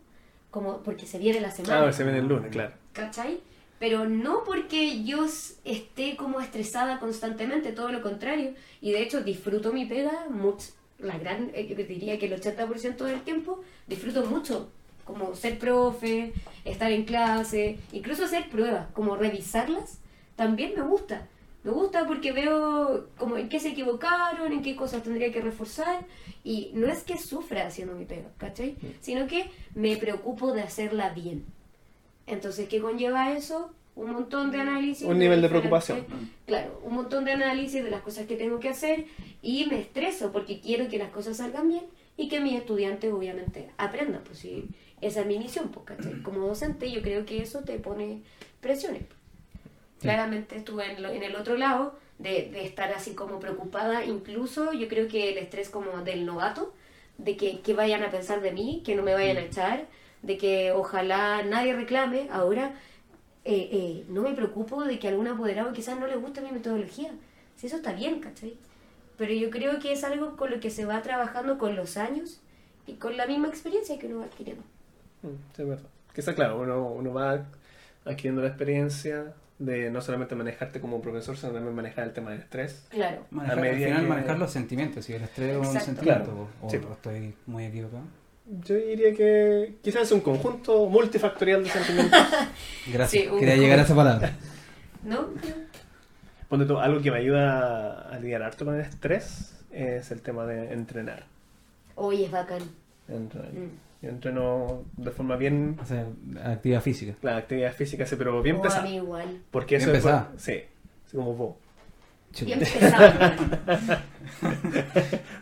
como porque se viene la semana.
Ah, se viene el lunes, claro.
¿cachai? Pero no porque yo esté como estresada constantemente, todo lo contrario. Y de hecho disfruto mi pega, mucho, la gran, eh, yo diría que el 80% del tiempo disfruto mucho. Como ser profe, estar en clase, incluso hacer pruebas, como revisarlas, también me gusta. Me gusta porque veo como en qué se equivocaron, en qué cosas tendría que reforzar. Y no es que sufra haciendo mi pega, ¿cachai? Sino que me preocupo de hacerla bien. Entonces, ¿qué conlleva eso? Un montón de análisis.
Un nivel de preocupación.
Claro, un montón de análisis de las cosas que tengo que hacer y me estreso porque quiero que las cosas salgan bien y que mis estudiantes obviamente aprendan. Pues sí, esa es mi misión, pues. Como docente yo creo que eso te pone presiones. Claramente estuve en, lo- en el otro lado de, de estar así como preocupada, incluso yo creo que el estrés como del novato, de que, que vayan a pensar de mí, que no me vayan a echar, de que ojalá nadie reclame. Ahora eh, eh, no me preocupo de que a algún apoderado quizás no le guste mi metodología. Si eso está bien, ¿cachai? pero yo creo que es algo con lo que se va trabajando con los años y con la misma experiencia que uno va adquiriendo.
Mm, sí, es verdad. Que está claro, uno, uno va adquiriendo la experiencia de no solamente manejarte como profesor, sino también manejar el tema del estrés.
Claro.
Manejar,
A
al
medida
final
que-
manejar los sentimientos, si el estrés es un sentimiento,
Claro.
o,
Sí.
o estoy muy equivocado.
Yo diría que quizás es un conjunto multifactorial de sentimientos.
Gracias,
Sí, un-
quería llegar a esa palabra.
¿No?
Ponte tú, algo que me ayuda a lidiar harto con el estrés es el tema de entrenar.
Hoy es bacán.
Entrenar.
Mm.
Yo entreno de forma bien...
O sea, actividad física.
La actividad física, sí, pero bien
O a
pesada.
mí igual.
Porque
Bien
eso es-
pesada.
Sí, así como vos.
Bien pesado.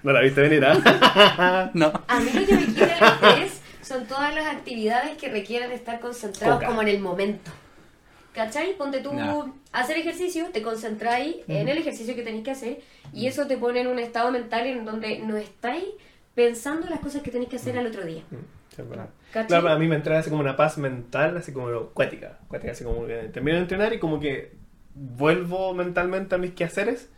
No la viste venir, ¿ah?
No.
A mí lo que me quita el estrés son todas las actividades que requieren estar concentrados
Coca.
como en el momento. ¿Cachai? Ponte tú
Ya.
hacer ejercicio, te concentráis en el ejercicio que tenéis que hacer y eso te pone en un estado mental en donde no estáis pensando en las cosas que tenéis que hacer al otro día.
Mm, es. Claro, a mí me entra así como una paz mental, así como cuática. Cuática, así como que termino de entrenar y como que vuelvo mentalmente a mis quehaceres.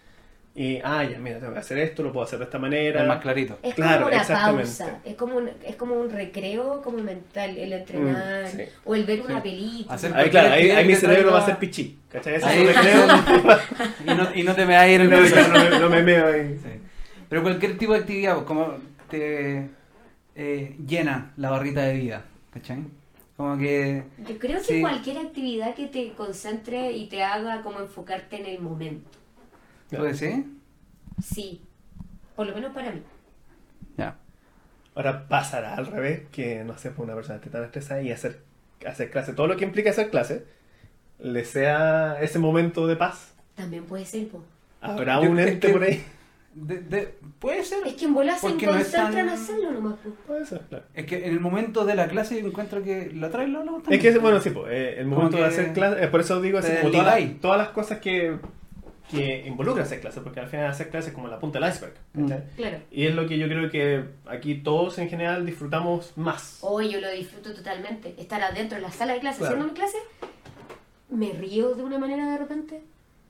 Y, ah, ya, mira, tengo que hacer esto, lo puedo hacer de esta manera.
Es más clarito.
Es
Claro,
como una
exactamente.
pausa, es como un, es como un recreo como mental, el entrenar
Mm, sí.
o el ver una película.
Hacer-
Ahí, claro, ahí, ahí mi cerebro
traiga-
va a ser pichí. ¿Cachai? Ese
Ahí-
es un recreo.
y, no, y no te me va a ir el
no, no, me- no me meo ahí.
Sí. Pero cualquier tipo de actividad, como te eh, llena la barrita de vida, ¿cachai? Como que...
Yo creo que
Sí.
cualquier actividad que te concentre y te haga como enfocarte en el momento.
¿Puede ser?
Sí, por lo menos para mí.
Ya.
Ahora pasará al revés, que no sé, pues una persona esté tan estresada y hacer, hacer clase, todo lo que implica hacer clase, le sea ese momento de paz.
También puede ser, po.
Habrá
Yo-
un ente
que-
por ahí.
De- de- puede ser.
Es que en bolas se
no tan-
a hacerlo nomás.
Puede ser, claro.
Es que en el momento de la clase yo encuentro que la traes lo hablamos
Es que, bueno, sí, pues, eh, el momento de hacer clase, eh, por eso digo así, como todas, las- todas las cosas que, que involucran hacer clase, porque al final hacer clase es como la punta del iceberg. ¿cachai?
Claro.
Y es lo que yo creo que aquí todos en general disfrutamos más.
Hoy yo lo disfruto totalmente. Estar adentro de la sala de clase
Claro.
haciendo mi clase, me río de una manera de repente.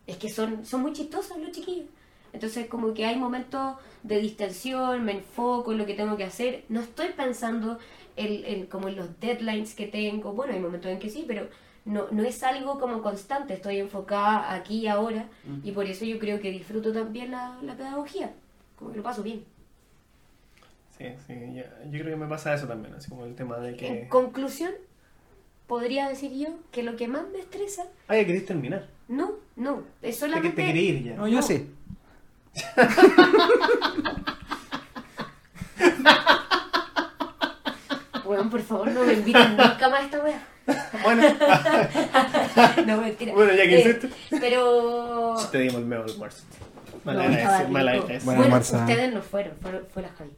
Es que son, son muy chistosos los chiquillos. Entonces como que hay momentos de distensión, me enfoco en lo que tengo que hacer. No estoy pensando en, en como en los deadlines que tengo. Bueno, hay momentos en que sí, pero no, no es algo como constante. Estoy enfocada aquí y ahora. Y por eso yo creo que disfruto también la, la pedagogía. Como que lo paso bien.
Sí, sí, ya- yo creo que me pasa eso también, así como el tema de
En
que...
conclusión, podría decir yo que lo que más me estresa,
Ah, ya querés terminar.
no, no, es
Te,
solamente...
te quería ir ya.
No, yo
No.
sí.
Weón, por favor, no me inviten nunca más a esta wea.
Bueno,
No, mentira.
Bueno, ya que
Eh,
hiciste.
Pero...
te dimos el meo almuerzo.
No,
Mala agradece- mala agradece.
Bueno,
Bueno, ustedes no fueron, fueron- fue la Javi.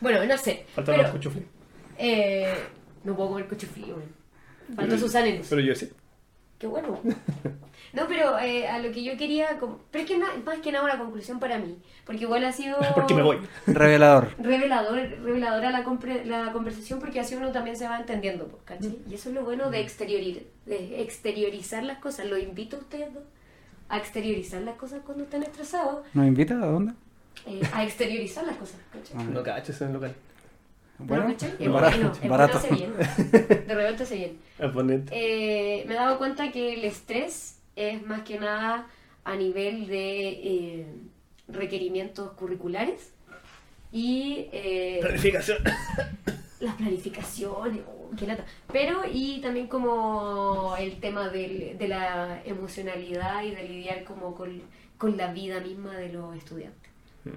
Bueno, no sé.
Faltan
pero,
los cuchuflis.
eh, no puedo comer cuchuflí, weón. Faltó Susana.
Pero yo sí.
Qué bueno. No, pero eh, a lo que yo quería... como- Pero es que na- más que nada una conclusión para mí. Porque igual ha sido...
Porque me voy.
Revelador.
revelador, reveladora la, compre- la conversación porque así uno también se va entendiendo, pues, ¿cachai? Y eso es lo bueno de, exteriorir, de exteriorizar las cosas. Lo invito a ustedes dos a exteriorizar las cosas cuando estén estresados,
¿Nos invita a dónde?
eh, a exteriorizar las cosas, ¿cachai?
Ah.
No caches en el local.
Bueno,
¿cachai?
Barato. barato.
hace bien. De repente hace bien. Eh, me he dado cuenta que el estrés es más que nada a nivel de eh, requerimientos curriculares y eh,
Planificación.
las planificaciones, oh, qué lata. Pero y también como el tema del- de la emocionalidad y de lidiar como con, con la vida misma de los estudiantes.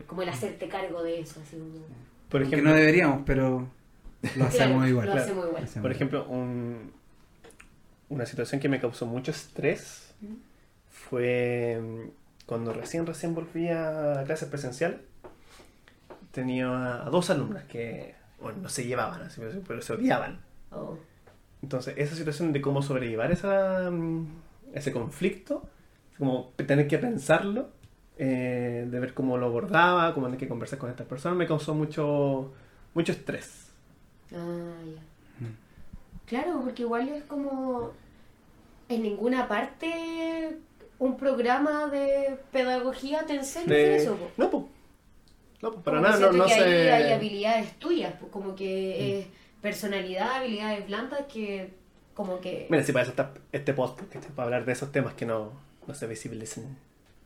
Como el hacerte cargo de eso, así como...
Por
no deberíamos, pero lo hacemos
Claro,
igual.
Lo
Claro.
hacemos igual.
Por ejemplo un- una situación que me causó mucho estrés fue mm, cuando recién, recién volví a clases presencial. Tenía a dos alumnas que, bueno, no se llevaban, así, pero se odiaban.
Oh,
Entonces, esa situación de cómo sobrellevar esa, mm, ese conflicto, como tener que pensarlo, eh, de ver cómo lo abordaba, cómo tener que conversar con estas personas, me causó mucho, mucho estrés.
Ah, ya. Claro, porque igual es como en ninguna parte un programa de pedagogía te enseña
De-
eso. po.
No, pues. No, pues para
Como
nada, no, no
que ahí hay
sé.
habilidades tuyas, pues, como que es personalidad, habilidades blandas que como que...
Mira, si para eso está este podcast, está para hablar de esos temas que no, no se visibilicen.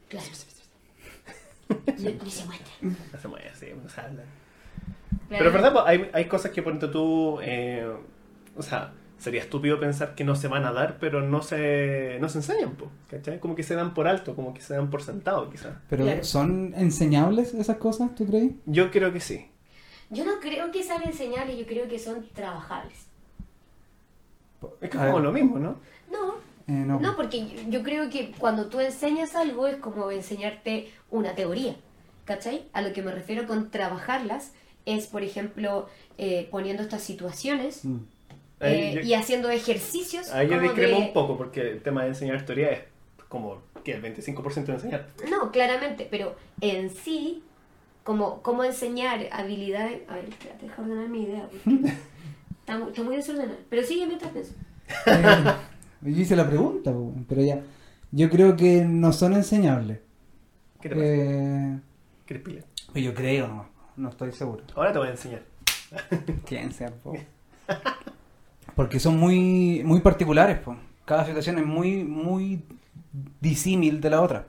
Claro. No, no se.
No se mueve así, no se.
Claro.
Pero es verdad, hay, hay cosas que, por ejemplo, tú. eh, o sea, sería estúpido pensar que no se van a dar, pero no se, no se enseñan, ¿cachai? Como que se dan por alto, como que se dan por sentado, quizás.
Pero
Claro.
¿son enseñables esas cosas, tú crees?
Yo creo que sí.
Yo no creo que sean enseñables, yo creo que son trabajables.
Es que es como lo mismo, ¿no?
No,
Eh, no.
no, porque yo, yo creo que cuando tú enseñas algo es como enseñarte una teoría, ¿cachai? A lo que me refiero con trabajarlas es, por ejemplo, eh, poniendo estas situaciones
Mm.
Ahí
eh,
yo-
y haciendo ejercicios.
Ahí yo discrepo
de-
un poco, porque el tema de enseñar teoría es como que el 25% de enseñar.
No, claramente, pero en sí, como, como enseñar habilidades... A ver, espérate, deja ordenar mi idea. está, mu- está muy desordenada. Pero sigue mientras pienso.
Eh, yo hice la pregunta, pero ya. Yo creo que no son enseñables.
¿Qué te parece?
Eh,
¿Quieres pila?
yo creo, no, no estoy seguro.
Ahora te voy a enseñar.
¿Quién sea, po? Porque son muy, muy particulares, po. Cada situación es muy, muy disímil de la otra.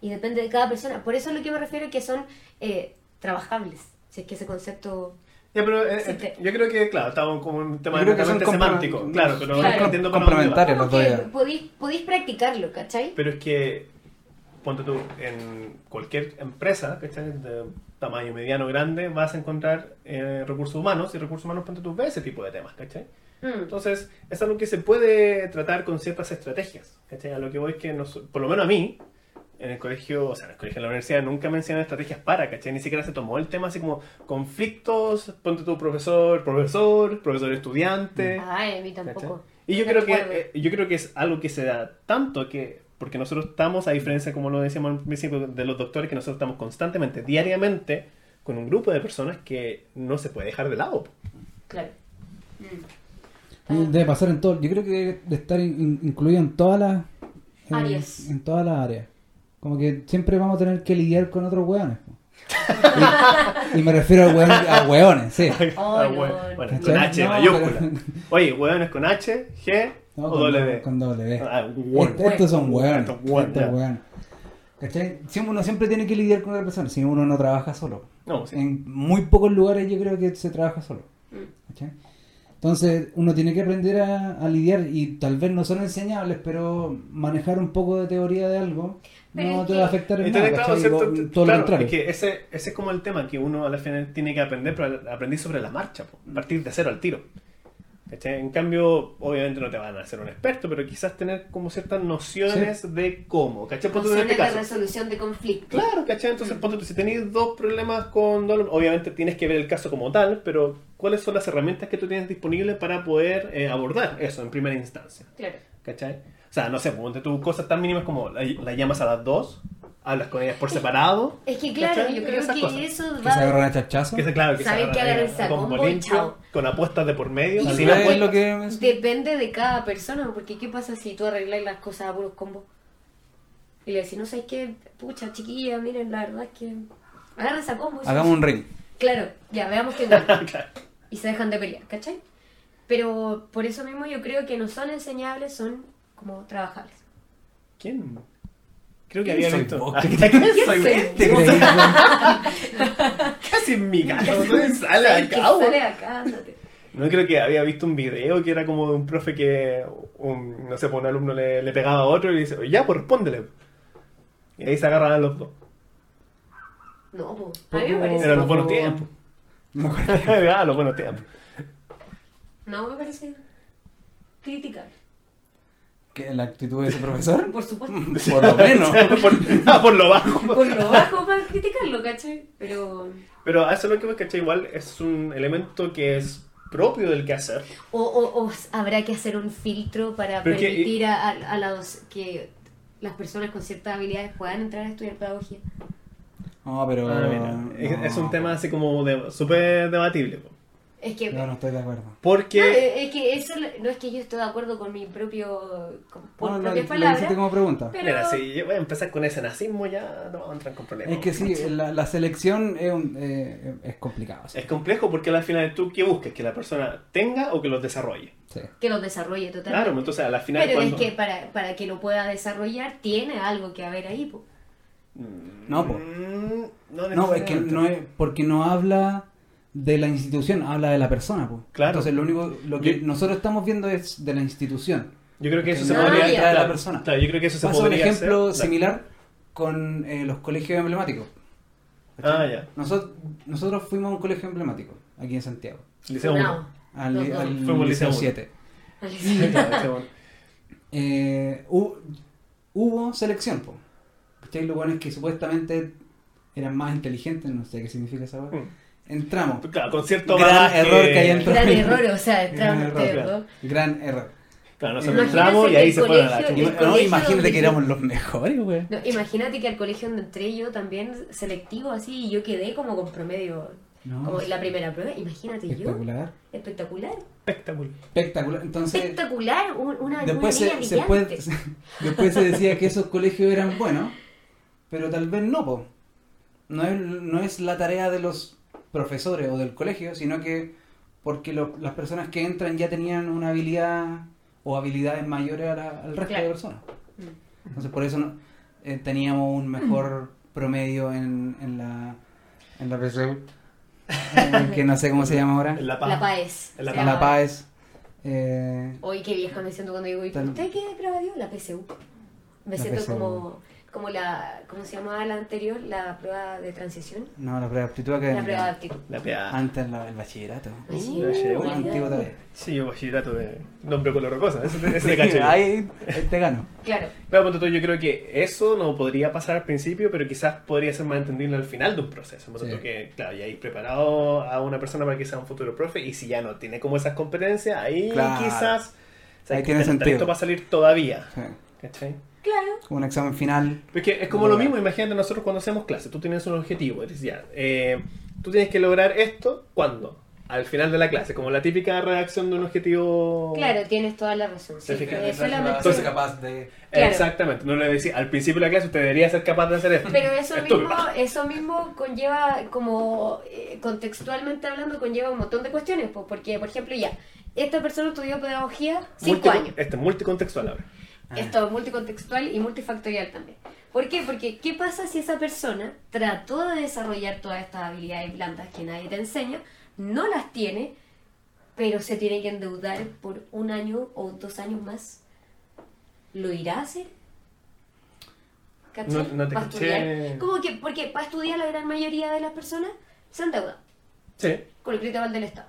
Y depende de cada persona. Por eso es lo que me refiero que son eh, trabajables. Si es que ese concepto...
Ya, pero eh, eh, yo creo que, claro, estamos como un tema netamente semántico. Claro, pero
Claro.
entiendo.
Como
los dos
que
ya.
podéis, podéis practicarlo, ¿cachai?
Pero es que, ponte tú, en cualquier empresa, ¿cachai? De tamaño mediano grande, vas a encontrar eh, recursos humanos y recursos humanos, ponte tú, ve ese tipo de temas, ¿cachai?
Mm.
Entonces, es algo que se puede tratar con ciertas estrategias, ¿cachai? A lo que voy es que, nos- por lo menos a mí, en el colegio, o sea, en el colegio, en la universidad, nunca me enseñaron estrategias para, ¿cachai? Ni siquiera se tomó el tema así como conflictos, ponte tú profesor, profesor, profesor estudiante.
Ay, a mí
¿cachai?
tampoco.
Y yo creo que eh, yo creo que es algo que se da tanto que porque nosotros estamos a diferencia como lo decíamos al principio de los doctores que nosotros estamos constantemente diariamente con un grupo de personas que no se puede dejar de lado.
Claro. Mm.
Y Debe pasar en todo. Yo creo que debe de estar in- incluido en todas las eh,
Áreas.
En todas las áreas. Como que siempre vamos a tener que lidiar con otros hueones. y, y me refiero a, a hueones, sí.
Oh,
Ah,
no,
bueno, bueno,
¿Cachai?
con H
No,
mayúscula.
pero-
Oye, hueones con H, G
No,
o
con,
W.
con W.
Ah, hueón.
Est- estos son hueones.
Estos hueones.
¿Cachai? Siempre- uno siempre tiene que lidiar con otra persona, si uno no trabaja solo.
No, sí.
En muy pocos lugares yo creo que se trabaja solo.
Mm.
¿cachai? Entonces uno tiene que aprender a, a lidiar y tal vez no son enseñables, pero manejar un poco de teoría de algo
Pero
no te va a afectar en nada.
claro. ¿cierto?
Todo
Claro,
lo contrario.
es que ese, ese es como el tema que uno al final tiene que aprender, pero aprendí sobre la marcha, po, partir de cero al tiro. ¿Cachai? En cambio, obviamente no te van a hacer un experto, pero quizás tener como ciertas nociones de cómo, ¿cachai? Ponte tú en
Nociones
este
de
caso.
resolución de conflictos.
Claro, ¿cachai? Entonces, ponte tú, si tenéis dos problemas con dos, obviamente tienes que ver el caso como tal, pero ¿cuáles son las herramientas que tú tienes disponibles para poder eh, abordar eso en primera instancia?
Claro.
¿Cachai? O sea, no sé, ponte tú cosas tan mínimas como la, la llamas a las dos, hablas con ellas por separado.
Es que claro,
¿cachai?
yo creo
Esas
que
cosas.
eso
Que
va...
se agarran a chachazo.
Que se, claro, que
Saben
se
que
agarran a
combo
combo limpio,
chao.
con apuestas de por medio.
Y
sin
Sí,
igual-
apuestas.
es lo que...
Depende de cada persona, porque ¿qué pasa si tú arreglas las cosas a puros combos? Y le decís, no sé qué, pucha, chiquilla, miren, la verdad es que... Agarra esa combo. y se-
Hagamos un ring.
Claro, ya, veamos qué gana.
Claro.
y se dejan de pelear, ¿cachai? Pero por eso mismo yo creo que no son enseñables, son como trabajables.
¿Quién? Creo que
¿Quién
había
soy
visto.
vos?
Ah, ¿Quién soy?
sé?
¿Te creí?
Casi en mi casa. ¿dónde sale acá,
sale acá, ándate.
No creo que había visto un video que era como de un profe que, un, no sé, pues un alumno le, le pegaba a otro y le dice, ya, pues respóndele. Y ahí se agarran los dos.
No, po. a mí me parece...
Eran los buenos
Poco-
tiempos. Ah, los buenos tiempos.
No, me parece criticable.
¿Qué, ¿La actitud de ese profesor?
Por supuesto.
Por lo menos.
por, ah, por lo bajo.
Por lo bajo para criticarlo, ¿cachai? Pero...
Pero a eso es lo que me caché igual es un elemento que es propio del quehacer.
O, o, o habrá que hacer un filtro para
Pero que-
permitir a, a, a los que las personas con ciertas habilidades puedan entrar a estudiar pedagogía.
No, pero...
Ah, mira, es,
no.
es un tema así como de- súper debatible. po.
Es que,
Yo no estoy de acuerdo.
no,
Porque
eh, es que eso no es que yo esté de acuerdo con mi propio con, por
No, lo,
propias
lo
palabras.
hiciste como pregunta.
Pero-
Mira, si yo voy a empezar con ese nazismo ya no vamos a entrar con problemas.
Es que sí, la, la selección es, un- eh, es complicado. sí.
Es complejo porque al final tú qué buscas, que la persona tenga o que los desarrolle.
Sí.
que lo desarrolle totalmente.
Claro, entonces a la final
Pero
cuando...
es que para, para que lo pueda desarrollar tiene algo que haber ahí. po.
No, po.
Mm, no,
No, es que no es porque no habla de la institución, habla de la persona. po.
Claro.
Entonces lo único lo que
Yo-
nosotros estamos viendo es de la institución.
Yo creo que eso
que
se
no
podría...
habla
de la persona.
Claro, yo creo que eso se
Paso un
podría
ejemplo
hacer.
similar con eh, los colegios emblemáticos.
Ah, ya.
Nosotros, nosotros fuimos a un colegio emblemático aquí en Santiago,
Liceo
No.
1.
al,
Los dos.
al
Fuimos
Liceo
Liceo
7.
Liceo uno.
Eh, hu- hubo selección, po. ¿Cachai? Lo bueno es que supuestamente eran más inteligentes, no sé qué significa esa hueá.
Mm.
Entramos.
Claro, con cierto
Gran
bagaje-
error que hay en-
Gran error, o sea,
Gran
entraron
error,
ustedes
claro.
Gran error.
Claro, nosotros entramos y ahí se fueron a la
el
No, imagínate
donde
que éramos los mejores, güey.
No, imagínate que al colegio donde entré yo también selectivo así y yo quedé como con promedio,
No,
como la primera prueba. Imagínate yo.
espectacular.
Espectacular.
Espectacular.
Espectacular. Entonces,
Espectacular. un- Una,
después
una
se, se puede- después se decía que esos colegios eran buenos, pero tal vez no, po. No es, no es la tarea de los profesores o del colegio, sino que porque lo- las personas que entran ya tenían una habilidad o habilidades mayores a la- al resto
Claro.
de personas.
Mm.
Entonces por eso no- eh, teníamos un mejor promedio en, en la en la PSU, eh, que no sé cómo se llama ahora,
En La
PAES.
En La
se
en la. PAES. Eh,
Hoy qué vieja me siento cuando digo, ¿y
Tal-
usted qué prueba dio? La PSU. Me
La
siento
PSU.
como, como la, ¿cómo se llamaba la anterior? La prueba de transición.
no, la prueba de aptitud
La prueba de aptitud.
La PA.
Antes la- el bachillerato.
Uh,
antiguo todavía.
Sí, yo bachillerato de nombre color cosa. Te caché.
Ahí te gano.
Claro.
Claro, ponte tú, yo creo que eso no podría pasar al principio, pero quizás podría ser más entendible al final de un proceso. Ponte
Sí.
que, claro, ya hay preparado a una persona para que sea un futuro profe, y si ya no tiene como esas competencias, ahí
Claro.
quizás. o sea,
Ahí tiene sentido.
listo para salir todavía.
Sí.
¿Cachai?
Claro.
Como un examen final.
Es que es como lo mismo, imagínate nosotros cuando hacemos clases, tú tienes un objetivo, dices ya, eh, tú tienes que lograr esto, ¿cuándo? Al final de la clase, como la típica redacción de un objetivo...
Claro, tienes toda la razón. Sí,
fija,
eh, solamente-
Entonces,
capaz de...
Claro.
Exactamente, no le decís, al principio de la clase usted debería ser capaz de hacer esto.
Pero eso
Estúpido.
mismo, eso mismo conlleva, como eh, contextualmente hablando, conlleva un montón de cuestiones. pues, porque, por ejemplo, ya, esta persona estudió pedagogía cinco años.
Este es multicontextual ahora.
Ah.
Esto es multicontextual y multifactorial también. ¿Por qué? Porque ¿qué pasa si esa persona trató de desarrollar todas estas habilidades blandas que nadie te enseña, no las tiene, pero se tiene que endeudar por un año o dos años más? ¿Lo irá a hacer? ¿Cachai?
No- no te
¿Va a
caché.
¿Cómo que? Porque para estudiar la gran mayoría de las personas se endeudan
Sí.
con el crédito del Estado.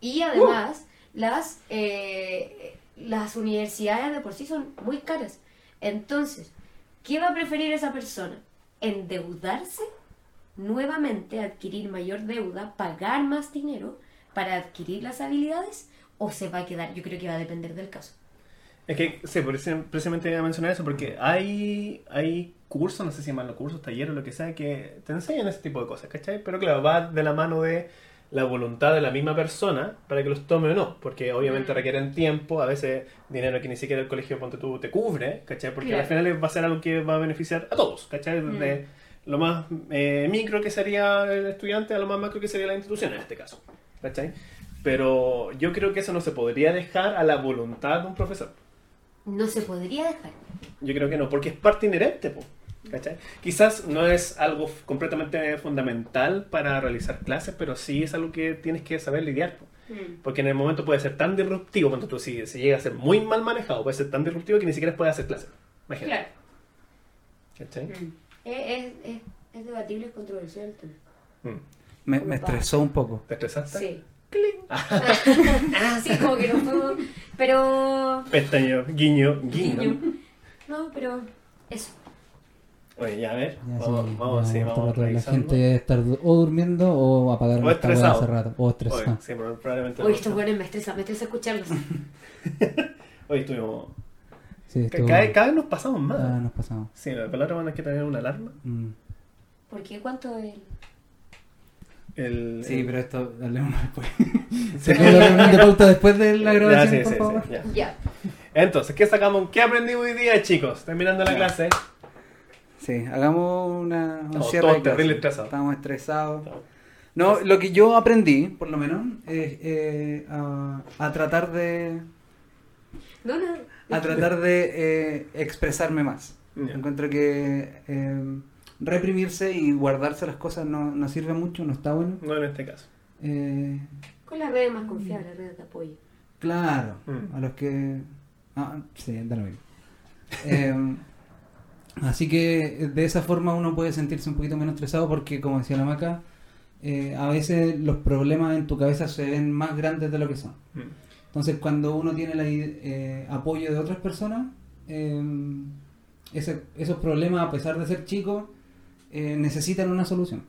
Y
Uh.
además, las, eh, las universidades de por sí son muy caras. Entonces, ¿qué va a preferir esa persona? ¿Endeudarse? Nuevamente, adquirir mayor deuda, pagar más dinero para adquirir las habilidades? ¿O se va a quedar? Yo creo que va a depender del caso.
Es que, sí, precisamente iba a mencionar eso, porque hay, hay cursos, no sé si llaman los cursos, talleres, lo que sea, que te enseñan ese tipo de cosas, ¿cachai? Pero claro, va de la mano de la voluntad de la misma persona para que los tome o no, porque obviamente requieren tiempo, a veces dinero que ni siquiera el colegio ponte tú te cubre, ¿cachai? Porque
Claro.
al final va a ser algo que va a beneficiar a todos, ¿cachai? Desde
Mm.
lo más eh, micro que sería el estudiante a lo más macro que sería la institución en este caso, ¿cachai? Pero yo creo que eso no se podría dejar a la voluntad de un profesor.
No se podría dejar.
Yo creo que no, porque es parte inherente, po, ¿cachai? Quizás no es algo completamente fundamental para realizar clases, pero sí es algo que tienes que saber lidiar. po. Porque en el momento puede ser tan disruptivo, cuando tú si, si llega a ser muy mal manejado, puede ser tan disruptivo que ni siquiera puedes hacer clases. Imagínate.
Claro.
¿cachai?
Mm. Es, es, es, debatible, es controversial el tema.
Mm.
Me, me estresó un poco.
¿Te estresaste?
Sí. ah, sí, como que no. Pero.
Pestañeo, guiño, guiño.
Guiño. No, pero. Eso.
Oye, ya a ver,
Ya,
vamos,
sí,
vamos,
ya,
sí, vamos
La gente debe estar o durmiendo o apagaron esta
estresado.
hace rato. O
Oye,
estresado.
sí, probablemente
Oye,
no.
estos buenos me estresa, me estresa escucharlos.
Hoy estuvimos...
Sí, estuvo-
Cada, cada vez nos pasamos más.
Ah, nos pasamos.
Sí, la otra van a que tener una alarma.
Mm.
¿Por qué? ¿Cuánto el.?
el-
Sí,
el-
pero esto hablemos después. Sacamos la reunión de pauta después de la
Ya,
grabación,
sí,
por
sí,
favor.
sí, ya.
Ya.
Entonces, ¿qué sacamos? ¿Qué aprendimos hoy día, chicos? Terminando la
Ya.
clase.
Sí, hagamos una, un
Estamos
cierre
todos terrible estresados.
Estamos estresados. No, lo que yo aprendí, por lo menos, es eh, a, a tratar de
No, no.
a tratar de eh, expresarme más. Encuentro que eh, reprimirse y guardarse las cosas no, no sirve mucho, no está bueno.
No en este caso.
Eh,
Con las redes más confiables, las redes de apoyo.
claro,
Mm.
a los que... Ah, sí, da lo mismo. Eh, así que de esa forma uno puede sentirse un poquito menos estresado porque, como decía la maca, eh, a veces los problemas en tu cabeza se ven más grandes de lo que son.
Mm.
Entonces, cuando uno tiene el eh, apoyo de otras personas, eh, ese- esos problemas, a pesar de ser chicos, eh, necesitan una solución.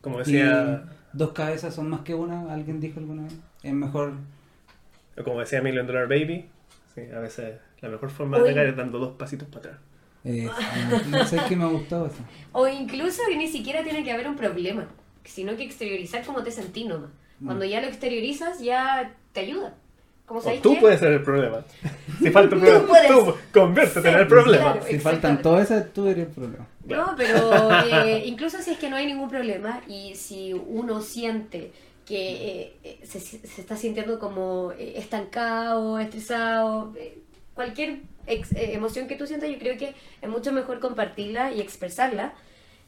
Como
Y
decía,
dos cabezas son más que una, alguien dijo alguna vez. Es mejor.
como decía Million Dollar Baby, sí, a veces la mejor forma de atacar es dando dos pasitos para atrás.
Eh, no sé qué me ha gustado eso.
O incluso que ni siquiera tiene que haber un problema, sino que exteriorizar cómo te sentís nomás. Cuando ya lo exteriorizas, ya te ayuda. Como
O tú
qué?
puedes ser el problema. Si falta un
Tú
problema,
puedes
tú conviértete en
ser,
el problema.
claro.
Si faltan todas esas, tú eres el problema.
No, pero eh, incluso si es que no hay ningún problema y si uno siente que eh, eh, se, se está sintiendo como estancado, estresado, eh, cualquier ex- eh, emoción que tú sientas, yo creo que es mucho mejor compartirla y expresarla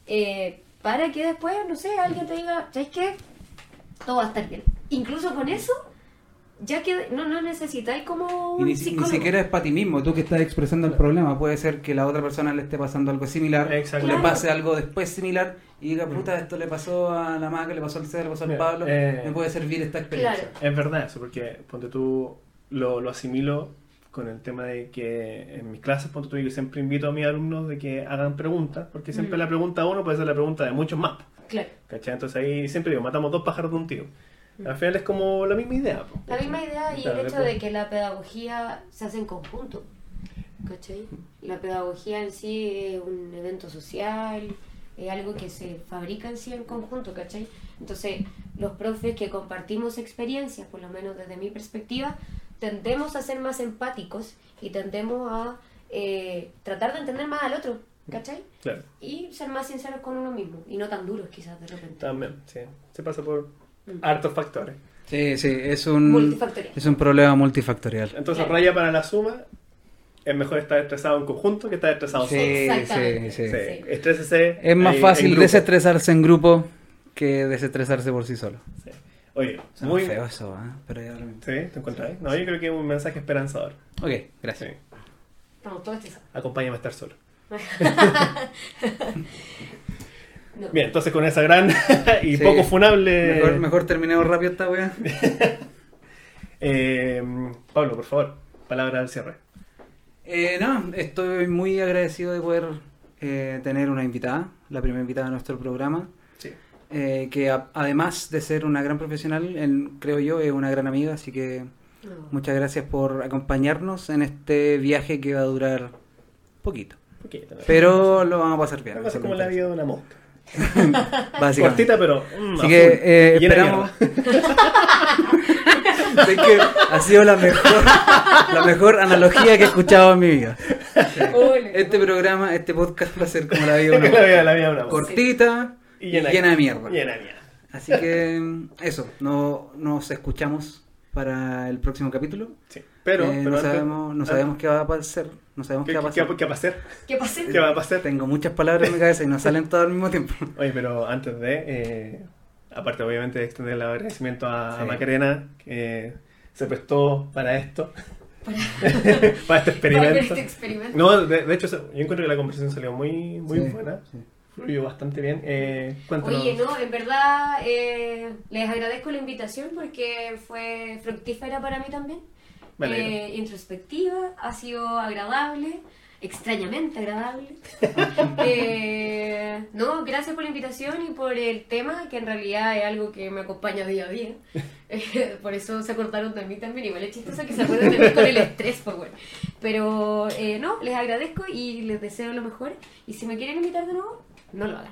eh, para que después, no sé, alguien te diga, ¿sabes qué? Todo va a estar bien. Incluso con eso, ya que no, no necesitáis como un
ni, si- ni
psicólogo.
siquiera es para ti mismo, tú que estás expresando el problema. Puede ser que la otra persona le esté pasando algo similar, o le pase algo después similar y diga, puta, esto le pasó a la maca, le pasó al César, le pasó al
Mira,
Pablo,
eh,
me puede servir esta experiencia.
Claro.
Es verdad eso, porque ponte tú, lo, lo asimilo con el tema de que en mis clases, ponte tú, yo siempre invito a mis alumnos de que hagan preguntas, porque siempre
Mm.
la pregunta de uno puede ser la pregunta de muchos más.
Claro.
¿Cachai? Entonces ahí siempre digo, matamos dos pájaros de un tiro. Al final es como la misma idea.
La misma idea y
Claro,
el hecho
después-
de que la pedagogía se hace en conjunto. ¿Cachai? La pedagogía en sí es un evento social, es algo que se fabrica en sí en conjunto, ¿cachai? Entonces, los profes que compartimos experiencias, por lo menos desde mi perspectiva, tendemos a ser más empáticos y tendemos a eh, tratar de entender más al otro, ¿cachai?
Claro,
Y ser más sinceros con uno mismo y no tan duros quizás de repente.
también, sí. Se pasa por
Mm.
hartos factores.
Sí, sí, es un,
Multifactorial.
es un problema multifactorial.
Entonces,
Claro.
raya para la suma, es mejor estar estresado en conjunto que estar estresado
Sí,
solo.
Sí, sí.
Sí, estrésese
Es más fácil
en
desestresarse en grupo que desestresarse por sí solo.
Sí. Oye, muy...
feo eso, ¿eh? pero ya lo.
¿Sí? ¿Te encuentras ahí? No, yo creo que es un mensaje esperanzador.
Ok,
Sí.
gracias.
Estamos todos estresados.
Acompáñame a estar solo.
No.
Bien, entonces con esa gran y
Sí.
poco funable...
Mejor, mejor terminemos rápido esta wea.
Eh, Pablo, por favor, palabra al cierre.
Eh, no, estoy muy agradecido de poder eh, tener una invitada, la primera invitada de nuestro programa,
Sí.
Eh, que a- además de ser una gran profesional, en- creo yo, es una gran amiga, así que
No.
muchas gracias por acompañarnos en este viaje que va a durar poquito.
Poquito.
Pero lo vamos a pasar bien.
Algo así
eso
como la vida de una mosca. Cortita, pero. mm,
Así
a
que eh, esperamos. que ha sido la mejor, la mejor analogía que he escuchado en mi vida. Este programa, este podcast va a ser como la vida de una
la vida, la vida de una mosca.
cortita
Y
y
llena,
de mierda.
Llena de mierda.
Así que eso, no, nos escuchamos para el próximo capítulo.
Sí. Pero,
Eh,
pero
no,
antes-
sabemos, no
antes-
sabemos qué va a pasar. No sabemos
¿Qué,
qué, va a pasar.
qué va a pasar?
¿Qué pasé?
¿Qué va a pasar?
Tengo muchas palabras en mi cabeza y no salen todas al mismo tiempo.
Oye, pero antes de, eh, aparte obviamente de extender el agradecimiento a, a
Sí.
Macarena, que se prestó para esto,
Para,
para este
para este experimento.
No, de, de hecho yo encuentro que la conversación salió muy, muy
Sí,
buena,
sí.
Fluyó bastante bien. Eh.
Oye, no, en verdad eh, les agradezco la invitación porque fue fructífera para mí también.
Alegro.
Eh, introspectiva, ha sido agradable, extrañamente agradable. Eh, no, gracias por la invitación y por el tema, que en realidad es algo que me acompaña día a día. Eh, por eso se acordaron de mí también. Igual es chistoso que se acuerden de mí con el estrés, pues bueno. Pero eh, no, les agradezco y les deseo lo mejor. Y si me quieren invitar de nuevo, no lo hagan.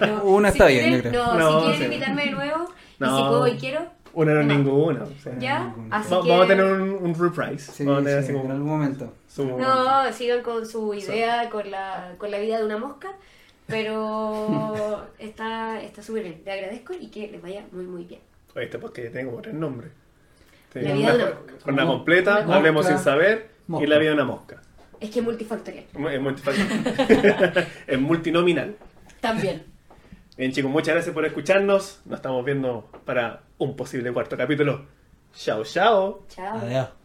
No,
Una está bien, yo creo.
No,
No,
si quieren
sí.
invitarme de nuevo, y
No.
si puedo y quiero,
Una no es
No.
ninguna. o sea,
ya.
ninguna.
Así
va-
que...
Vamos a tener un, un reprise.
Sí,
vamos a tener
sí,
así como
en algún momento.
su-
No, sigan con su idea, con la, con la vida de una mosca, pero está está súper bien. Le agradezco y que les vaya muy, muy bien.
Oye, este podcast ya tiene como tres nombres. Sí,
La vida de
una,
una mosca.
Jornada
Mo-
completa,
mosca,
hablemos sin saber, y la vida de una mosca.
Es que es multifactorial.
Es, multifactorial. es multinominal.
También.
Bien chicos, muchas gracias por escucharnos. Nos estamos viendo para un posible cuarto capítulo. Chao, chao.
Chao.
Adiós.